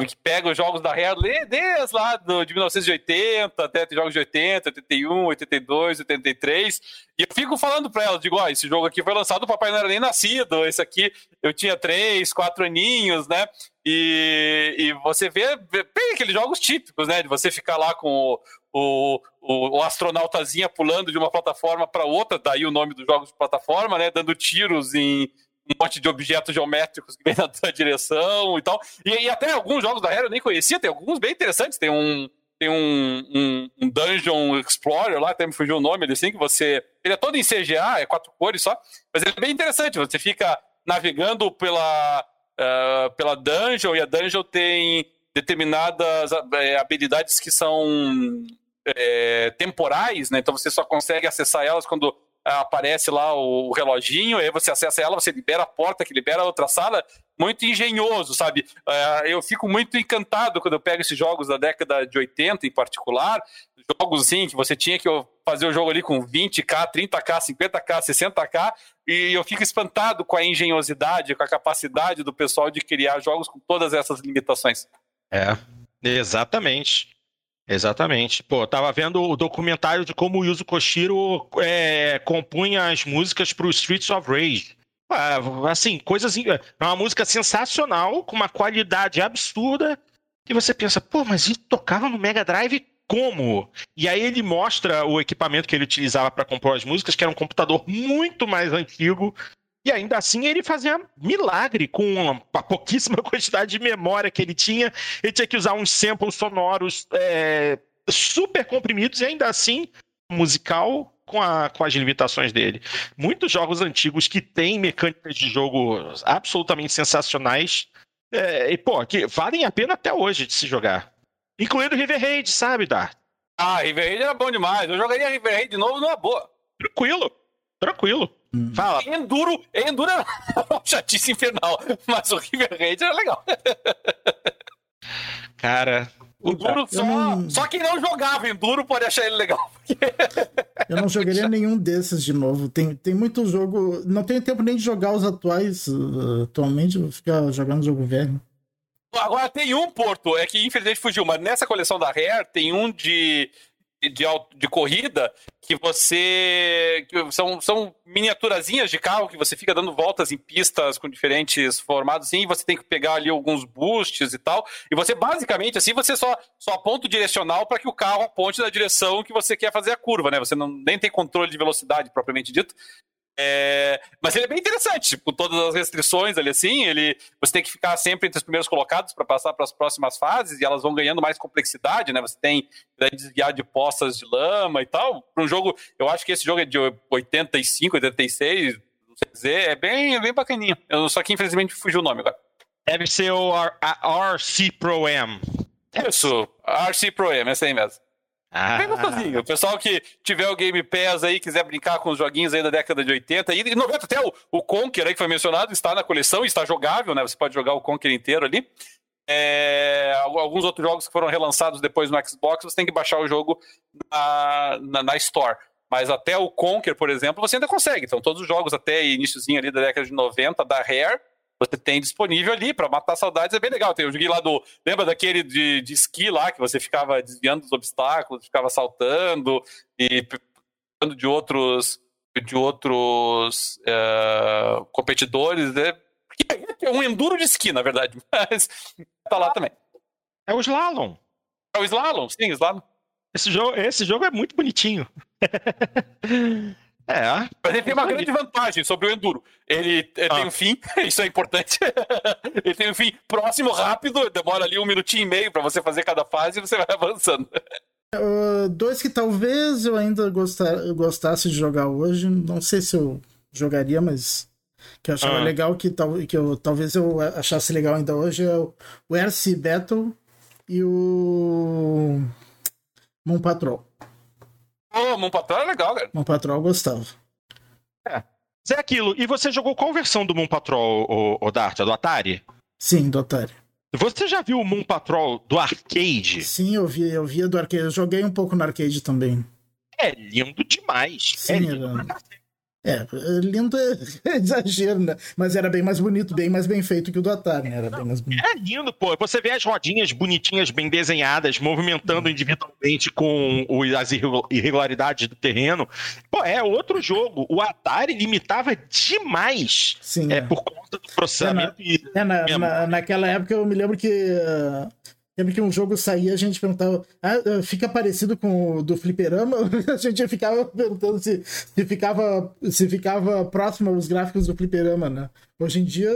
que pega os jogos da Rare desde lá do, de 1980 até jogos de 80, 81, 82, 83. E eu fico falando pra ela, digo, ó, esse jogo aqui foi lançado, o papai não era nem nascido, esse aqui eu tinha três, quatro aninhos, né? E, e você vê, vê aqueles jogos típicos, né? De você ficar lá com o, o, o astronautazinha pulando de uma plataforma para outra, daí o nome dos jogos de plataforma, né? Dando tiros em, um monte de objetos geométricos que vem na tua direção e tal. E, e até alguns jogos da Rare eu nem conhecia, tem alguns bem interessantes. Tem um, tem um, um, um, Dungeon Explorer lá, até me fugiu o nome, ele assim, que você. Ele é todo em CGA, é quatro cores só, mas ele é bem interessante. Você fica navegando pela, uh, pela dungeon e a dungeon tem determinadas uh, habilidades que são uh, temporais, né? Então você só consegue acessar elas quando aparece lá o reloginho, aí você acessa ela, você libera a porta, que libera outra sala, muito engenhoso, sabe? É, eu fico muito encantado quando eu pego esses jogos da década de 80 em particular, jogos assim, que você tinha que fazer o jogo ali com 20k, 30k, 50k, 60k, e eu fico espantado com a engenhosidade, com a capacidade do pessoal de criar jogos com todas essas limitações. É, exatamente. Exatamente. Pô, tava vendo o documentário de como o Yuzo Koshiro é, compunha as músicas para o Streets of Rage. Assim, coisas. É uma música sensacional, com uma qualidade absurda. E você pensa, pô, mas ele tocava no Mega Drive como? E aí ele mostra o equipamento que ele utilizava para compor as músicas, que era um computador muito mais antigo, e ainda assim ele fazia milagre com a pouquíssima quantidade de memória que ele tinha. Ele tinha que usar uns samples sonoros é, super comprimidos e ainda assim musical com, a, com as limitações dele. Muitos jogos antigos que têm mecânicas de jogo absolutamente sensacionais é, e, pô, que valem a pena até hoje de se jogar. Incluindo River Raid, sabe, Dart? Ah, River Raid era bom demais. Eu jogaria River Raid de novo numa boa. Tranquilo, tranquilo. Hum. Fala. Enduro, Enduro era uma chatice infernal, mas o River Raid era legal. Cara. Enduro só, não... só quem não jogava Enduro pode achar ele legal. eu não jogaria nenhum desses de novo. Tem, tem muito jogo. Não tenho tempo nem de jogar os atuais. Uh, atualmente, vou ficar jogando jogo velho. Agora tem um, Porto, é que infelizmente fugiu, mas nessa coleção da Rare tem um de de, de corrida que você. Que são, são miniaturazinhas de carro que você fica dando voltas em pistas com diferentes formatos, e você tem que pegar ali alguns boosts e tal. E você, basicamente, assim, você só, só aponta o direcional para que o carro aponte na direção que você quer fazer a curva, né? Você não, nem tem controle de velocidade propriamente dito. É, mas ele é bem interessante, com todas as restrições ali assim, ele você tem que ficar sempre entre os primeiros colocados para passar para as próximas fases e elas vão ganhando mais complexidade, né? Você tem que desviar de poças de lama e tal. Para um jogo, eu acho que esse jogo é de 85, 86, não sei dizer, é bem, é bem bacaninho. Eu, só que infelizmente fugiu o nome agora. Deve ser o RC Pro M. Isso, RC Pro M, esse aí mesmo. Ah. O pessoal que tiver o Game Pass aí, quiser brincar com os joguinhos aí da década de 80 e 90, até o, o Conker aí que foi mencionado, está na coleção, está jogável, né? Você pode jogar o Conker inteiro ali. É, alguns outros jogos que foram relançados depois no Xbox, você tem que baixar o jogo na, na, na Store. Mas até o Conker, por exemplo, você ainda consegue. Então, todos os jogos até iníciozinho ali da década de 90 da Rare, você tem disponível ali para matar saudades, é bem legal. Eu joguei lá do. Lembra daquele de, de esqui lá, que você ficava desviando dos obstáculos, ficava saltando e de outros de outros uh, competidores, né? É um enduro de esqui, na verdade, mas tá lá também. É o slalom. É o slalom, sim, slalom. Esse jogo, esse jogo é muito bonitinho. É. Mas ele tem uma grande vantagem sobre o Enduro. Ele, ele ah. tem um fim, isso é importante. ele tem um fim próximo, rápido, demora ali um minutinho e meio para você fazer cada fase e você vai avançando. Uh, dois que talvez eu ainda gostar, gostasse de jogar hoje, não sei se eu jogaria, mas que eu achava ah. legal, que, tal, que eu, talvez eu achasse legal ainda hoje, é o, o RC Battle e o Moon Patrol. Pô, Moon Patrol é legal, cara. Moon Patrol eu gostava. É. Zé Aquilo, e você jogou qual versão do Moon Patrol, o, o Dart? A do Atari? Sim, do Atari. Você já viu o Moon Patrol do arcade? Sim, eu vi, eu via do arcade. Eu joguei um pouco no arcade também. É lindo demais. Sim, é lindo era-. É, lindo é exagero, né? Mas era bem mais bonito, bem mais bem feito que o do Atari, né? Era bem mais bonito. É lindo, pô. Você vê as rodinhas bonitinhas, bem desenhadas, movimentando individualmente com as irregu- irregularidades do terreno. Pô, é outro jogo. O Atari limitava demais. Sim, É, é. por conta do processamento e É, na, na- naquela época eu me lembro que. ah, Lembro que um jogo saía, a gente perguntava, ah, ah, fica parecido com o do Fliperama? A gente ficava perguntando se, se, ficava, se ficava próximo aos gráficos do Fliperama, né? Hoje em dia,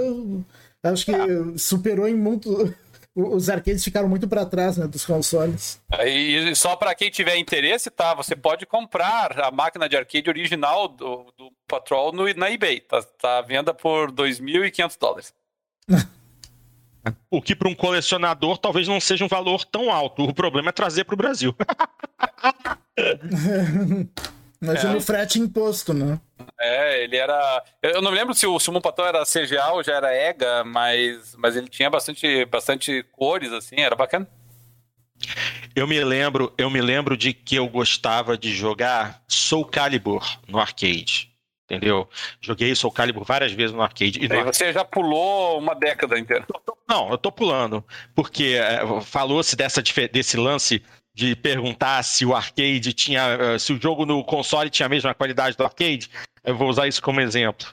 acho que superou em muito. Os arcades ficaram muito para trás, né, dos consoles. E só pra quem tiver interesse, tá? Você pode comprar a máquina de arcade original do, do Patrol no, na eBay. Tá, tá à venda por 2.500 dólares. o que para um colecionador talvez não seja um valor tão alto. O problema é trazer para o Brasil. Imagina É. o frete imposto, né? É, ele era. Eu não me lembro se o, se o Moon Patrol era CGA ou já era EGA, mas, mas ele tinha bastante, bastante cores, assim, era bacana. Eu me lembro, eu me lembro de que eu gostava de jogar Soul Calibur no arcade. Entendeu? Joguei Soul Calibur várias vezes no arcade. E no Aí você já pulou uma década inteira. Não, eu tô pulando. Porque é, falou-se desse lance de perguntar se o arcade tinha. eh, se o jogo no console tinha a mesma qualidade do arcade. Eu vou usar isso como exemplo.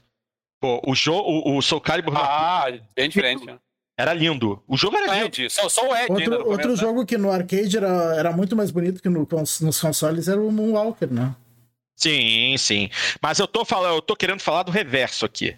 Pô, o, jogo, o, o Soul Calibur arcade Ah, bem diferente. né? era lindo. O jogo era lindo. Ed, só, só o Ed Outro, no começo, outro né? jogo que no arcade era, era muito mais bonito que no nos consoles era o Moonwalker, né? Sim, sim. Mas eu tô falando, eu tô querendo falar do reverso aqui.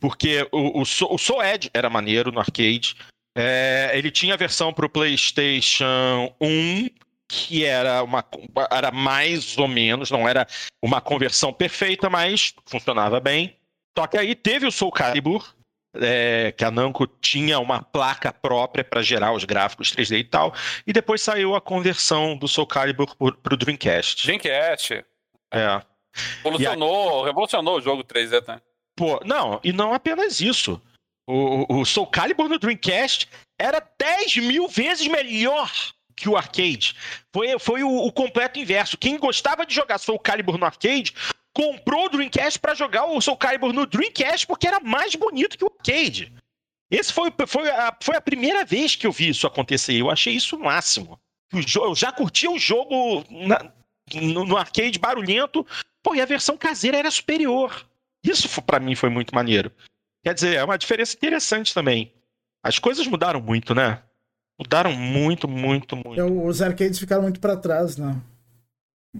Porque o, o, o Soul Edge era maneiro no arcade. É, ele tinha a versão pro PlayStation 1, que era uma era mais ou menos, não era uma conversão perfeita, mas funcionava bem. Só que aí teve o Soul Calibur, é, que a Namco tinha uma placa própria para gerar os gráficos 3D e tal, e depois saiu a conversão do Soul Calibur para o Dreamcast. Dreamcast. É. Revolucionou, revolucionou o jogo 3D, né? Pô, não, e não apenas isso. O, o- Soul Calibur no Dreamcast era 10 mil vezes melhor que o arcade. Foi, foi o, o completo inverso. Quem gostava de jogar Soul Calibur no arcade comprou o Dreamcast pra jogar o Soul Calibur no Dreamcast porque era mais bonito que o arcade. Esse foi, foi, a, foi a primeira vez que eu vi isso acontecer. Eu achei isso o máximo. Eu já curtia o jogo na- no, no arcade barulhento, pô, e a versão caseira era superior. Isso pra mim foi muito maneiro. Quer dizer, é uma diferença interessante também. As coisas mudaram muito, né? Mudaram muito, muito, muito. Eu- os arcades ficaram muito para trás, né?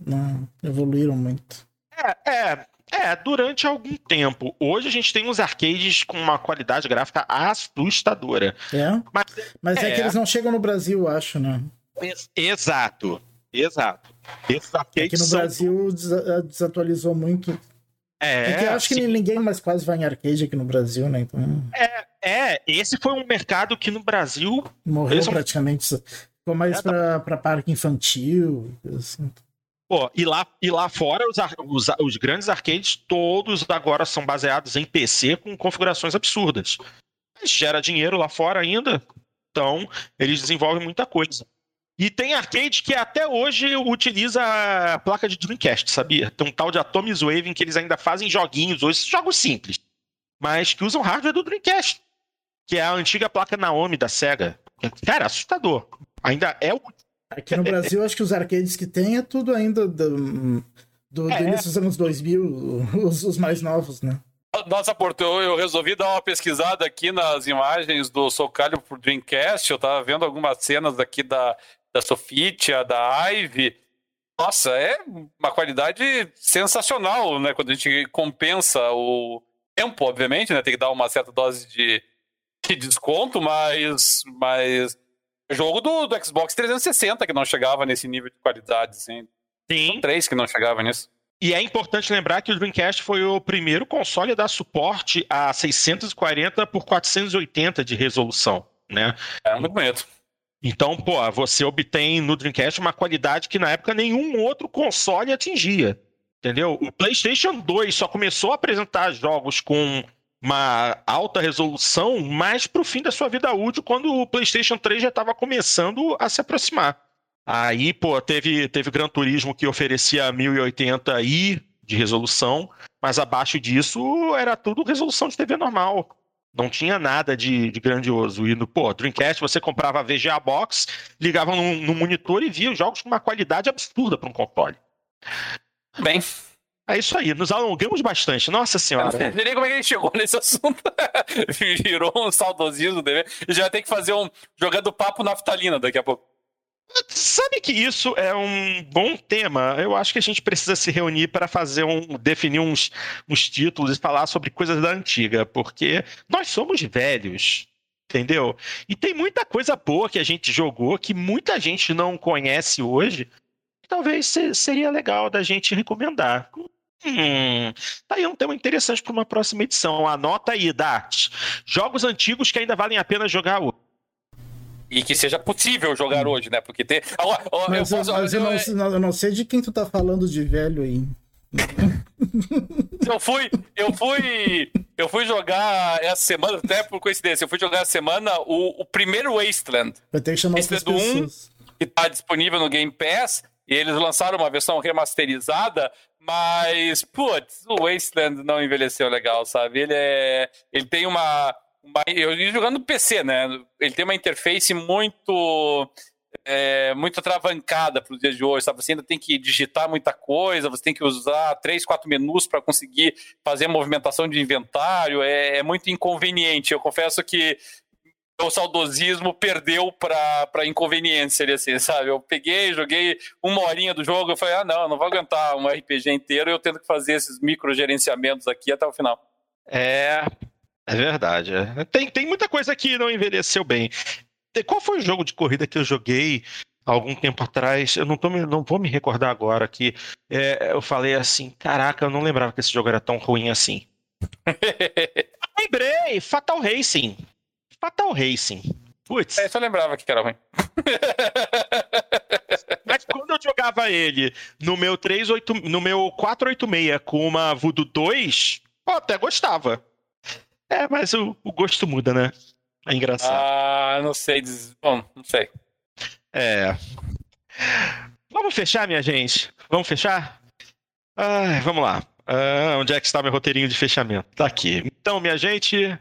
Não evoluíram muito. É, é, é, durante algum tempo. Hoje a gente tem uns arcades com uma qualidade gráfica assustadora. É? Mas, Mas é, É. que eles não chegam no Brasil, eu acho, né? ex- exato, exato. Esses arcades Aqui no são- Brasil desa- desatualizou muito. É, Porque eu acho que sim. ninguém mais quase vai em arcade aqui no Brasil, né? Então é, esse foi um mercado que no Brasil morreu são- praticamente. Ficou mais É, pra, pra parque infantil. Assim. Pô, e lá, e lá fora, os, os, os grandes arcades, todos agora são baseados em PC com configurações absurdas. Mas gera dinheiro lá fora ainda, então eles desenvolvem muita coisa. E tem arcade que até hoje utiliza a placa de Dreamcast, sabia? Tem um tal de Atomic Wave em que eles ainda fazem joguinhos hoje, jogos simples, mas que usam hardware do Dreamcast, que é a antiga placa Naomi da SEGA. Cara, assustador. Ainda é o Aqui no Brasil, acho que os arcades que tem é tudo ainda do, do, do É. início dos anos 2000, os, os mais novos, né? Nossa, Porto, eu, eu resolvi dar uma pesquisada aqui nas imagens do Soul Calibur pro Dreamcast. Eu tava vendo algumas cenas aqui da, da Sofitia, da Ivy. Nossa, é uma qualidade sensacional, né? Quando a gente compensa o tempo, obviamente, né? Tem que dar uma certa dose de, de desconto, mas, mas jogo do, do Xbox 360 que não chegava nesse nível de qualidade, assim. Sim. São três que não chegava nisso. E é importante lembrar que o Dreamcast foi o primeiro console a dar suporte a 640 por 480 de resolução, né? É muito bonito. Então, pô, você obtém no Dreamcast uma qualidade que na época nenhum outro console atingia. Entendeu? O PlayStation 2 só começou a apresentar jogos com uma alta resolução mais pro fim da sua vida útil, quando o PlayStation 3 já estava começando a se aproximar. Aí, pô, teve, teve Gran Turismo que oferecia 1080i de resolução, mas abaixo disso era tudo resolução de TV normal. Não tinha nada de, de grandioso. E no pô, Dreamcast você comprava a VGA Box, ligava no, no monitor e via os jogos com uma qualidade absurda para um console. Bem, é isso aí, nos alongamos bastante, nossa senhora. Eu não sei nem como é que a gente chegou nesse assunto. Virou um saudosismo gente vai ter que fazer um jogando papo naftalina daqui a pouco. Sabe que isso é um bom tema? Eu acho que a gente precisa se reunir para fazer um. definir uns, uns títulos e falar sobre coisas da antiga, porque nós somos velhos. Entendeu? E tem muita coisa boa que a gente jogou que muita gente não conhece hoje. Talvez seria legal da gente recomendar. Hum, tá aí um tema interessante para uma próxima edição. Anota aí, Dart. Jogos antigos que ainda valem a pena jogar hoje e que seja possível jogar hoje, né? Porque tem. mas, eu, posso, mas eu, não, eu, não, sei de quem tu tá falando de velho aí. eu fui, eu fui, eu fui jogar essa semana, até por coincidência, eu fui jogar essa semana o, o primeiro Wasteland. Eu tenho que chamar Wasteland 1, que tá disponível no Game Pass, e eles lançaram uma versão remasterizada, mas, putz, o Wasteland não envelheceu legal, sabe? Ele é. Ele tem uma eu jogando no PC, né? Ele tem uma interface muito é, muito travancada para os dias de hoje, sabe? Você ainda tem que digitar muita coisa, você tem que usar três, quatro menus para conseguir fazer a movimentação de inventário, é, é, muito inconveniente. Eu confesso que o saudosismo perdeu para inconveniência, ali, assim, sabe? Eu peguei, joguei uma horinha do jogo, eu falei, ah, não, não vou aguentar um RPG inteiro, eu tendo que fazer esses micro gerenciamentos aqui até o final. É, é verdade. É. Tem, tem muita coisa que não envelheceu bem. Qual foi o jogo de corrida que eu joguei algum tempo atrás? Eu não, tô, não vou me recordar agora que é, eu falei assim: caraca, eu não lembrava que esse jogo era tão ruim assim. Lembrei! Fatal Racing. Fatal Racing. Putz. É, só lembrava que era ruim. Mas quando eu jogava ele no meu 38, no meu 486 com uma Voodoo 2, eu até gostava. É, mas o, o gosto muda, né? É engraçado. Ah, não sei. Bom, não sei. É. Vamos fechar, minha gente? Vamos fechar? Ah, vamos lá. Ah, onde é que está meu roteirinho de fechamento? Tá aqui. Então, minha gente,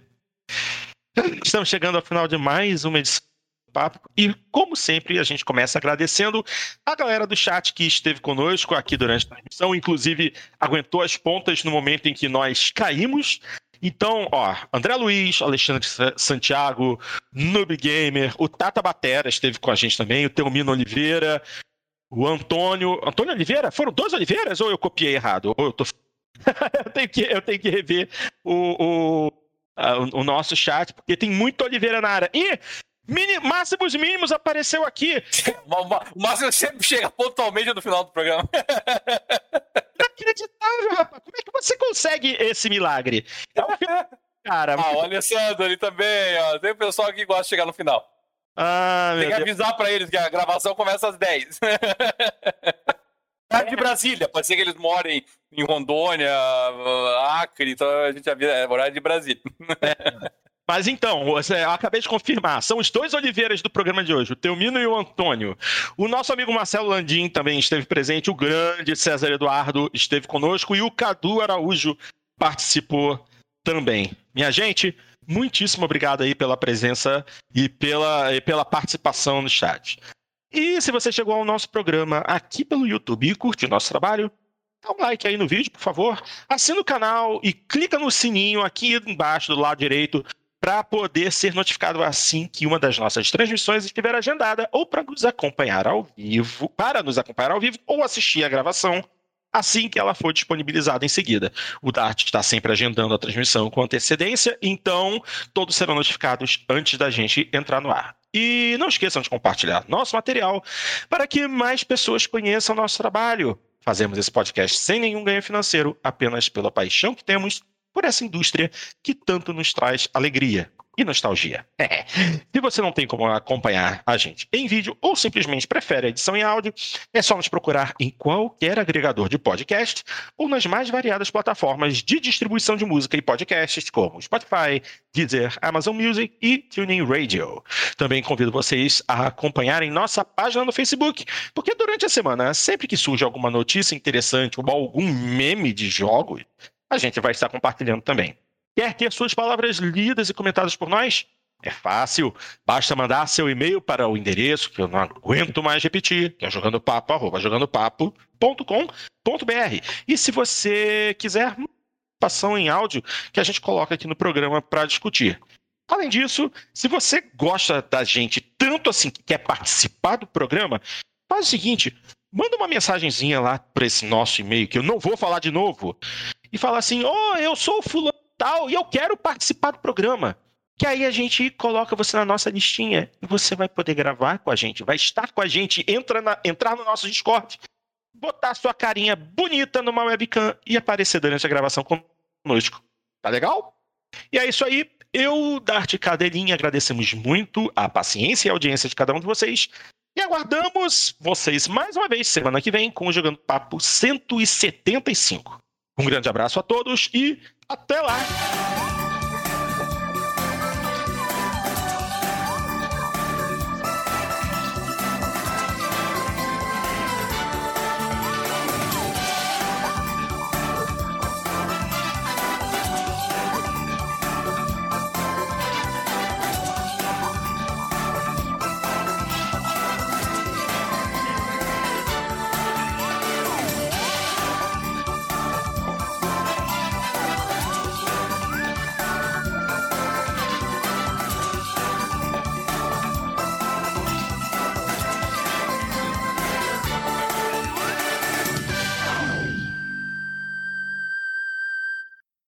estamos chegando ao final de mais uma edição do Papo. E, como sempre, a gente começa agradecendo a galera do chat que esteve conosco aqui durante a transmissão, inclusive aguentou as pontas no momento em que nós caímos. Então, ó, André Luiz, Alexandre Santiago, Noob Gamer, o Tata Batera esteve com a gente também, o Teomino Oliveira, o Antônio. Antônio Oliveira? Foram dois Oliveiras ou eu copiei errado? Ou eu tô. eu, tenho que, eu tenho que rever o, o, a, o nosso chat, porque tem muito Oliveira na área. E Mini, Máximos Mínimos apareceu aqui. o Máximo sempre chega pontualmente no final do programa. Inacreditável, rapaz. Como é que você consegue esse milagre? É um Cara, ah, o Alessandro ali também, ó. Tem o pessoal que gosta de chegar no final. Ah, Tem que avisar Deus. pra eles que a gravação começa às 10. Horário de Brasília, pode ser que eles morem em Rondônia, Acre, então a gente avisa, é horário de Brasília. É. Mas então, eu acabei de confirmar, são os dois Oliveiras do programa de hoje, o Teomino e o Antônio. O nosso amigo Marcelo Landim também esteve presente, o grande César Eduardo esteve conosco e o Cadu Araújo participou também. Minha gente, muitíssimo obrigado aí pela presença e pela, e pela participação no chat. E se você chegou ao nosso programa aqui pelo YouTube e curte o nosso trabalho, dá um like aí no vídeo, por favor. Assina o canal e clica no sininho aqui embaixo do lado direito para poder ser notificado assim que uma das nossas transmissões estiver agendada ou para nos acompanhar ao vivo, para nos acompanhar ao vivo ou assistir a gravação assim que ela for disponibilizada em seguida. O Dart está sempre agendando a transmissão com antecedência, então todos serão notificados antes da gente entrar no ar. E não esqueçam de compartilhar nosso material para que mais pessoas conheçam nosso trabalho. Fazemos esse podcast sem nenhum ganho financeiro, apenas pela paixão que temos por essa indústria que tanto nos traz alegria. e nostalgia. É. Se você não tem como acompanhar a gente em vídeo ou simplesmente prefere a edição em áudio, é só nos procurar em qualquer agregador de podcast ou nas mais variadas plataformas de distribuição de música e podcasts, como Spotify, Deezer, Amazon Music e TuneIn Radio. Também convido vocês a acompanharem nossa página no Facebook, porque durante a semana, sempre que surge alguma notícia interessante ou algum meme de jogos, a gente vai estar compartilhando também. Quer ter suas palavras lidas e comentadas por nós? É fácil, basta mandar seu e-mail para o endereço que eu não aguento mais repetir, que é jogandopapo, jogandopapo.com.br. E se você quiser, participação em áudio que a gente coloca aqui no programa para discutir. Além disso, se você gosta da gente tanto assim que quer participar do programa, faz o seguinte, manda uma mensagenzinha lá para esse nosso e-mail que eu não vou falar de novo e fala assim: "Oh, eu sou fulano tal, e eu quero participar do programa. Que aí a gente coloca você na nossa listinha e você vai poder gravar com a gente, vai estar com a gente, entra na, entrar no nosso Discord, botar sua carinha bonita numa webcam e aparecer durante a gravação conosco. Tá legal? E é isso aí. Eu, Dart Cadelinha, agradecemos muito a paciência e a audiência de cada um de vocês. E aguardamos vocês mais uma vez semana que vem com o Jogando Papo 175. Um grande abraço a todos e até lá!